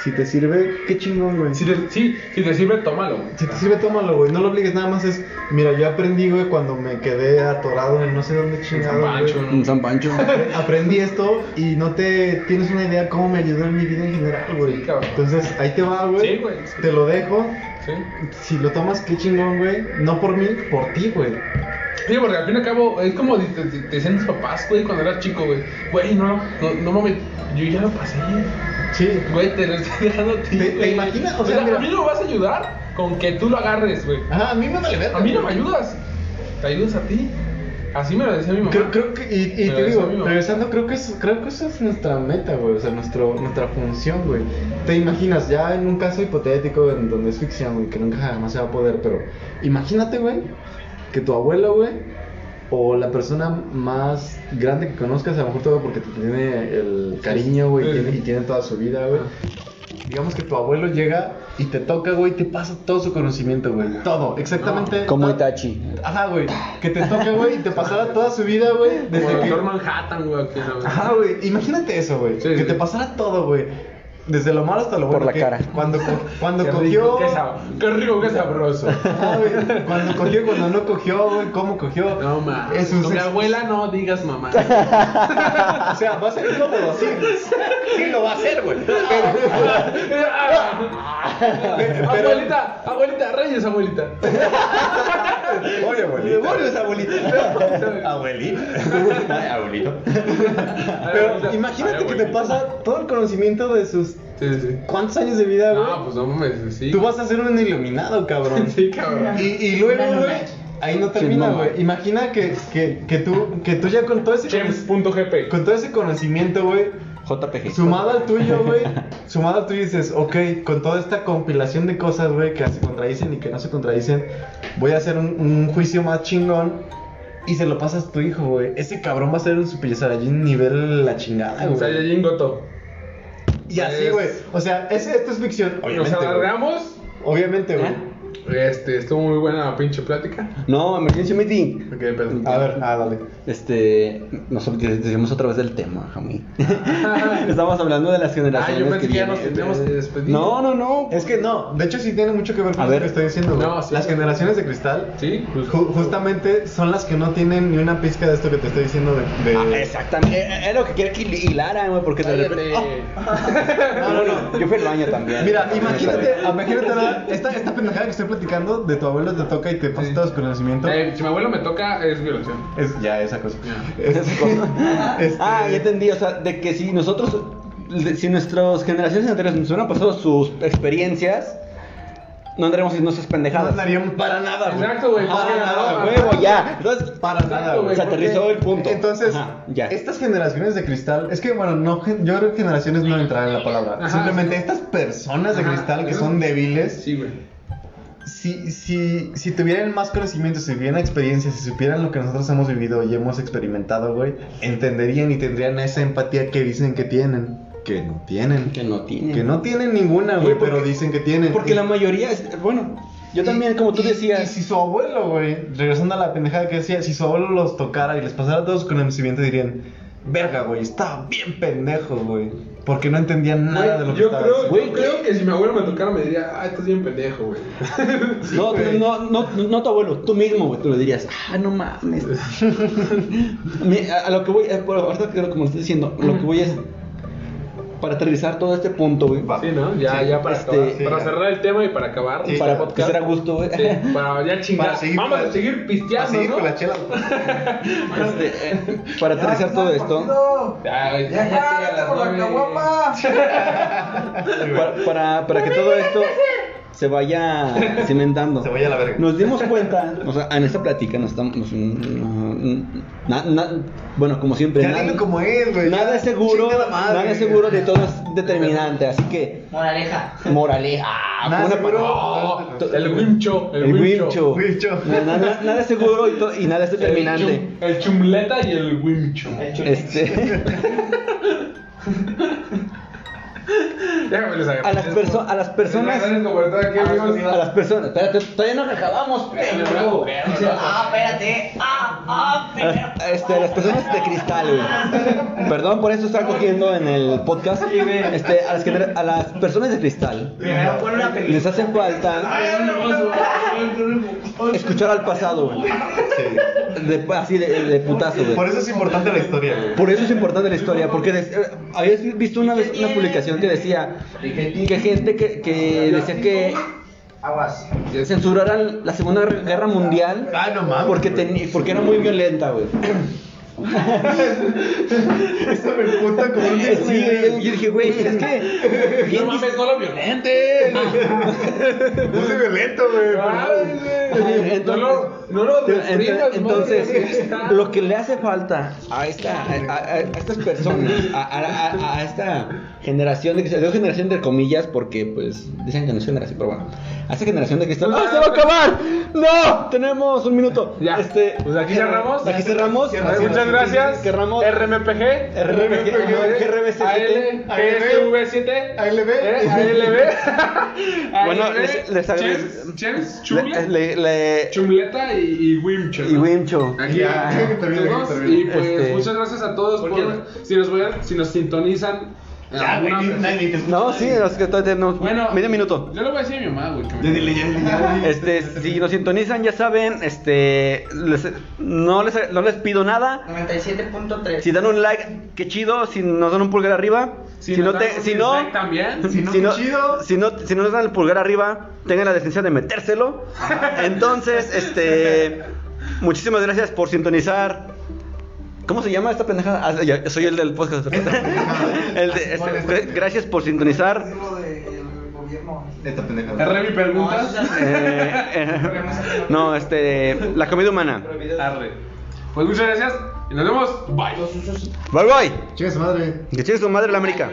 A: Si te sirve, qué chingón, güey.
C: Si te, sí, si te sirve, tómalo. güey.
A: Si te sirve, tómalo, güey. No lo obligues, nada más es. Mira, yo aprendí, güey, cuando me quedé atorado en no sé dónde chingado.
C: San Pancho,
A: güey.
D: San Pancho.
A: Apre- Aprendí esto y no te tienes una idea cómo me ayudó en mi vida en general, güey.
C: Sí.
A: Entonces, ahí te va, güey.
C: Sí, güey, sí.
A: Te lo dejo.
C: Sí.
A: Si lo tomas, qué chingón, güey. No por mí, por ti, güey.
C: Sí, porque al fin y al cabo es como te, te, te decían tus papás, güey, cuando eras chico, güey. Güey, no, no, no mames, yo ya lo pasé.
A: Sí.
C: Güey, te lo estoy dejando a ti.
A: ¿Te- te imaginas? O sea, mira-
C: a mí no me vas a ayudar con que tú lo agarres, güey.
A: Ajá, a mí me vale ver.
C: A mí no me ayudas. Te ayudas a ti. Así me lo decía mi mamá.
A: Creo, creo que, y, y
C: Pero
A: te digo, regresando, creo que, es, creo que esa es nuestra meta, güey, o sea, nuestro, nuestra función, güey. Te imaginas, ya en un caso hipotético en donde es ficción, güey, que nunca jamás se va a poder, pero imagínate, güey, que tu abuelo, güey, o la persona más grande que conozcas, a lo mejor todo porque te tiene el cariño, güey, y
C: Sí,
A: y tiene toda su vida, güey. Digamos que tu abuelo llega y te toca, güey, te pasa todo su conocimiento, güey. Todo, exactamente.
D: Como Itachi.
A: Ajá, güey. Que te toque, güey, y te pasara toda su vida, güey.
C: Como
A: Desde que...
C: Doctor Manhattan, güey.
A: Ajá, güey. Imagínate eso, güey.
C: Sí,
A: que
C: sí.
A: te pasara todo, güey. Desde lo malo hasta lo
D: Por
A: bueno.
D: la
A: que
D: cara.
A: Cuando, cuando
C: Qué
A: cogió.
C: rico, qué, sab- qué rico, qué sabroso.
A: Güey. Cuando cogió, cuando no cogió, güey. ¿Cómo cogió?
C: No mames.
A: Es un
C: Con mi abuela no digas mamá.
A: O sea, va a ser incómodo, sí. Sí lo va a hacer, güey.
C: abuelita, abuelita, reyes, abuelita.
A: Oye, abuelita.
D: Demonios, abuelita.
A: Abuelita.
D: Ay, abuelito.
A: Pero imagínate que te pasa todo el conocimiento de sus.
C: Sí, sí.
A: ¿Cuántos años de vida, güey?
C: Ah, pues no mames, sí.
A: Tú vas a ser un iluminado, cabrón.
C: Sí, cabrón.
A: Y, y luego, güey, ahí no termina, güey. Imagina que, que, que, tú, que tú ya con todo ese,
C: Chems.gp.
A: con todo ese conocimiento, güey,
D: JPG.
A: sumado al tuyo, güey, sumado al tuyo dices, ok, con toda esta compilación de cosas, güey, que se contradicen y que no se contradicen, voy a hacer un, un juicio más chingón. Y se lo pasas a tu hijo, güey. Ese cabrón va a ser un Super Saiyajin nivel la chingada, güey.
C: Saiyajin Goto.
A: Y así,
C: Es-
A: güey. O sea, ese, esto es ficción.
C: Nos
A: Obviamente, güey.
C: alargamos.
A: Obviamente, güey.
C: Este, estuvo muy buena la pinche plática.
D: No, emergency meeting.
C: Ok, perdón.
A: A ver, ah, dale.
D: Este, nos decimos otra vez del tema, Jami. Estamos hablando de las generaciones
C: Ah, yo pensé que ya nos teníamos que despedir.
D: No, no, no.
A: Es que no, de hecho sí tiene mucho que ver con
D: A
A: lo
D: ver.
A: que estoy diciendo, güey.
C: No, sí.
A: Las generaciones de cristal,
C: Sí, pues.
A: ju- justamente son las que no tienen ni una pizca de esto que te estoy diciendo de... de-
D: Ah, exactamente. Eh, Es lo que quería que hilara, güey, porque de repente.
C: Cállate.
D: No, no, no. Yo fui al baño también.
A: Mira, imagínate, imagínate ahora, esta, esta pendejada que estoy platicando de tu abuelo te toca y te pasa
C: Sí.
A: todo su conocimiento.
C: Eh, si mi abuelo me toca, es violación.
A: Es ya esa cosa.
C: Ya.
A: Es-
D: Esa cosa.
A: Este-
D: Ah, ya entendí. O sea, de que si nosotros. de- Si nuestras generaciones anteriores nos hubieran pasado sus experiencias, no andaríamos haciendo esas
A: No
D: pendejadas.
A: andaríamos para nada, güey.
C: Exacto, güey.
A: Para nada,
C: no,
A: güey.
D: Huevo, ya. Entonces,
A: Para nada,
C: Exacto,
A: güey.
D: se aterrizó el punto.
A: Entonces,
D: Ajá, ya.
A: estas generaciones de cristal, es que bueno, no, yo creo que generaciones no entrarán en la palabra.
C: Ajá,
A: Simplemente
C: sí.
A: estas personas de
C: Ajá,
A: cristal que son débiles,
C: Sí, güey.
A: Si, si, si tuvieran más conocimiento, si tuvieran experiencia, si supieran lo que nosotros hemos vivido y hemos experimentado, güey, entenderían y tendrían esa empatía que dicen que tienen. Que no tienen.
D: Que no tienen.
A: Que no tienen ninguna, güey,
D: porque-
A: pero dicen que tienen.
D: Porque
A: Y-
D: la mayoría. Es, bueno, yo
A: y-
D: también, como tú
A: y-
D: decías.
A: Y si su abuelo, güey, regresando a la pendejada que decía, si su abuelo los tocara y les pasara todo su conocimiento, dirían, verga, güey, estaba bien pendejo, güey. Porque no entendían nada de lo que
C: yo
A: estaba
C: creo, yo creo que si mi abuelo me tocara me diría, ah, estás bien pendejo, güey.
D: no,
A: güey.
D: no, no, no tu abuelo, tú mismo, güey, tú le dirías, ah, no mames. A, a lo que voy, eh, bueno, ahorita que como lo estoy diciendo, lo que voy es, para aterrizar todo este punto, güey.
C: Sí, ¿no? Ya,
A: Sí,
C: ya para
D: este,
C: acabar.
A: sí,
C: para
A: ya.
C: cerrar el tema y para acabar.
A: Sí,
D: para
C: podcast.
D: que será gusto, güey.
C: Sí, para ya chingar.
A: Para seguir
C: Vamos a seguir
A: Para
C: pisteando,
A: seguir
C: ¿no?
A: con la chela.
D: Este, eh, para aterrizar todo esto,
C: Ya,
E: Ya, ya, por la caguama.
D: para, para, para que todo esto se vaya cimentando.
A: Se vaya a la verga.
D: Nos dimos cuenta, o sea, en esta plática nos estamos. nos- na- na- bueno, como siempre,
A: Ya
D: nada,
A: como es, güey.
D: nada es seguro,
A: madre.
D: nada es seguro de todo es determinante, así que
B: Moraleja.
D: moraleja.
A: Nada
D: una
A: seguro.
D: To-
C: el Wimcho. El,
D: El
C: Wimcho.
D: Nada, nada es seguro y, to- y nada es
C: El,
D: determinante.
C: chum- el chumleta y el Wimcho.
B: El chun-
D: Este,
C: Déjame les
D: a las, perso- a las personas. A las personas. Espérate, todavía no acabamos. pendejo.
B: Ah, espérate. Ah, ah,
D: A
B: primero.
D: las, este, a las personas de cristal, güey. Perdón por eso estar cogiendo en el podcast. Este, a las, a las personas de cristal les hace falta escuchar al pasado, güey.
A: Sí.
D: De- así de, de putazo, güey.
A: Por eso es importante la historia, güey.
D: Por eso es importante la historia, porque des- eh, habías visto una vez una publicación que decía que gente que, que decía que censuraran la Segunda Guerra Mundial
A: Ah, no
D: porque, teni- porque era muy violenta, güey.
A: Eso me puta como un
D: Sí, güey, yo dije, güey, es que...
C: No mames, no lo violentes.
A: Muy violento, güey.
C: No lo, no lo reprimas,
D: Entonces,
C: madre.
D: lo que le hace falta a esta a, a- a estas personas, a, a- a- a esta generación de cristal, digo generación de comillas porque pues dicen que no es generación, pero bueno, a esta generación de cristal, ¡ah, se va a acabar! ¡No! Tenemos un minuto.
C: Ya.
D: Este,
C: Pues aquí cerramos.
D: Aquí cerramos.
C: Muchas gracias.
D: Cerramos.
C: RMPG.
D: RMPG, GRBC7.
C: GSV7.
A: ALB.
C: Eh, ALB.
D: Bueno, les- les agradezco-
C: Chems, Chems,
D: Le-
C: Chumle,
D: le- le-
C: Chumleta y, y Wimcho.
D: y Wimcho.
C: Aquí
A: Ya,
C: y pues
D: Este-
C: muchas gracias a todos por, si nos si nos sintonizan.
A: Ya, güey,
C: alguna-
A: ni- nadie te escucha.
D: No, sí, es que todavía tenemos
C: Bueno,
D: medio minuto.
C: Yo le voy a decir a mi mamá, güey. que me-
A: Ya dile, ya dile, ya dile.
D: Este, si nos sintonizan, ya saben, este, les- no, les, no les pido nada.
B: 97.3.
D: Si dan un like, qué chido. Si nos dan un pulgar arriba. Si, no,
C: nos dan
D: te, si no,
C: dislike también.
A: Si no,
D: si
A: qué
D: no,
A: chido.
D: si no, si no nos dan el pulgar arriba, tengan la decencia de metérselo. Entonces, este, muchísimas gracias por sintonizar. ¿Cómo se llama esta pendejada? Ah, ya, soy el del podcast. El de- este, gracias por sintonizar.
E: Lo del gobierno.
A: Esta pendeja.
C: Mi preguntas.
D: Eh, eh, no, este, la comida humana.
C: Arre. Pues muchas gracias y nos vemos. Bye.
D: Bye bye.
A: Chinga su madre.
D: Que chingue su madre la América.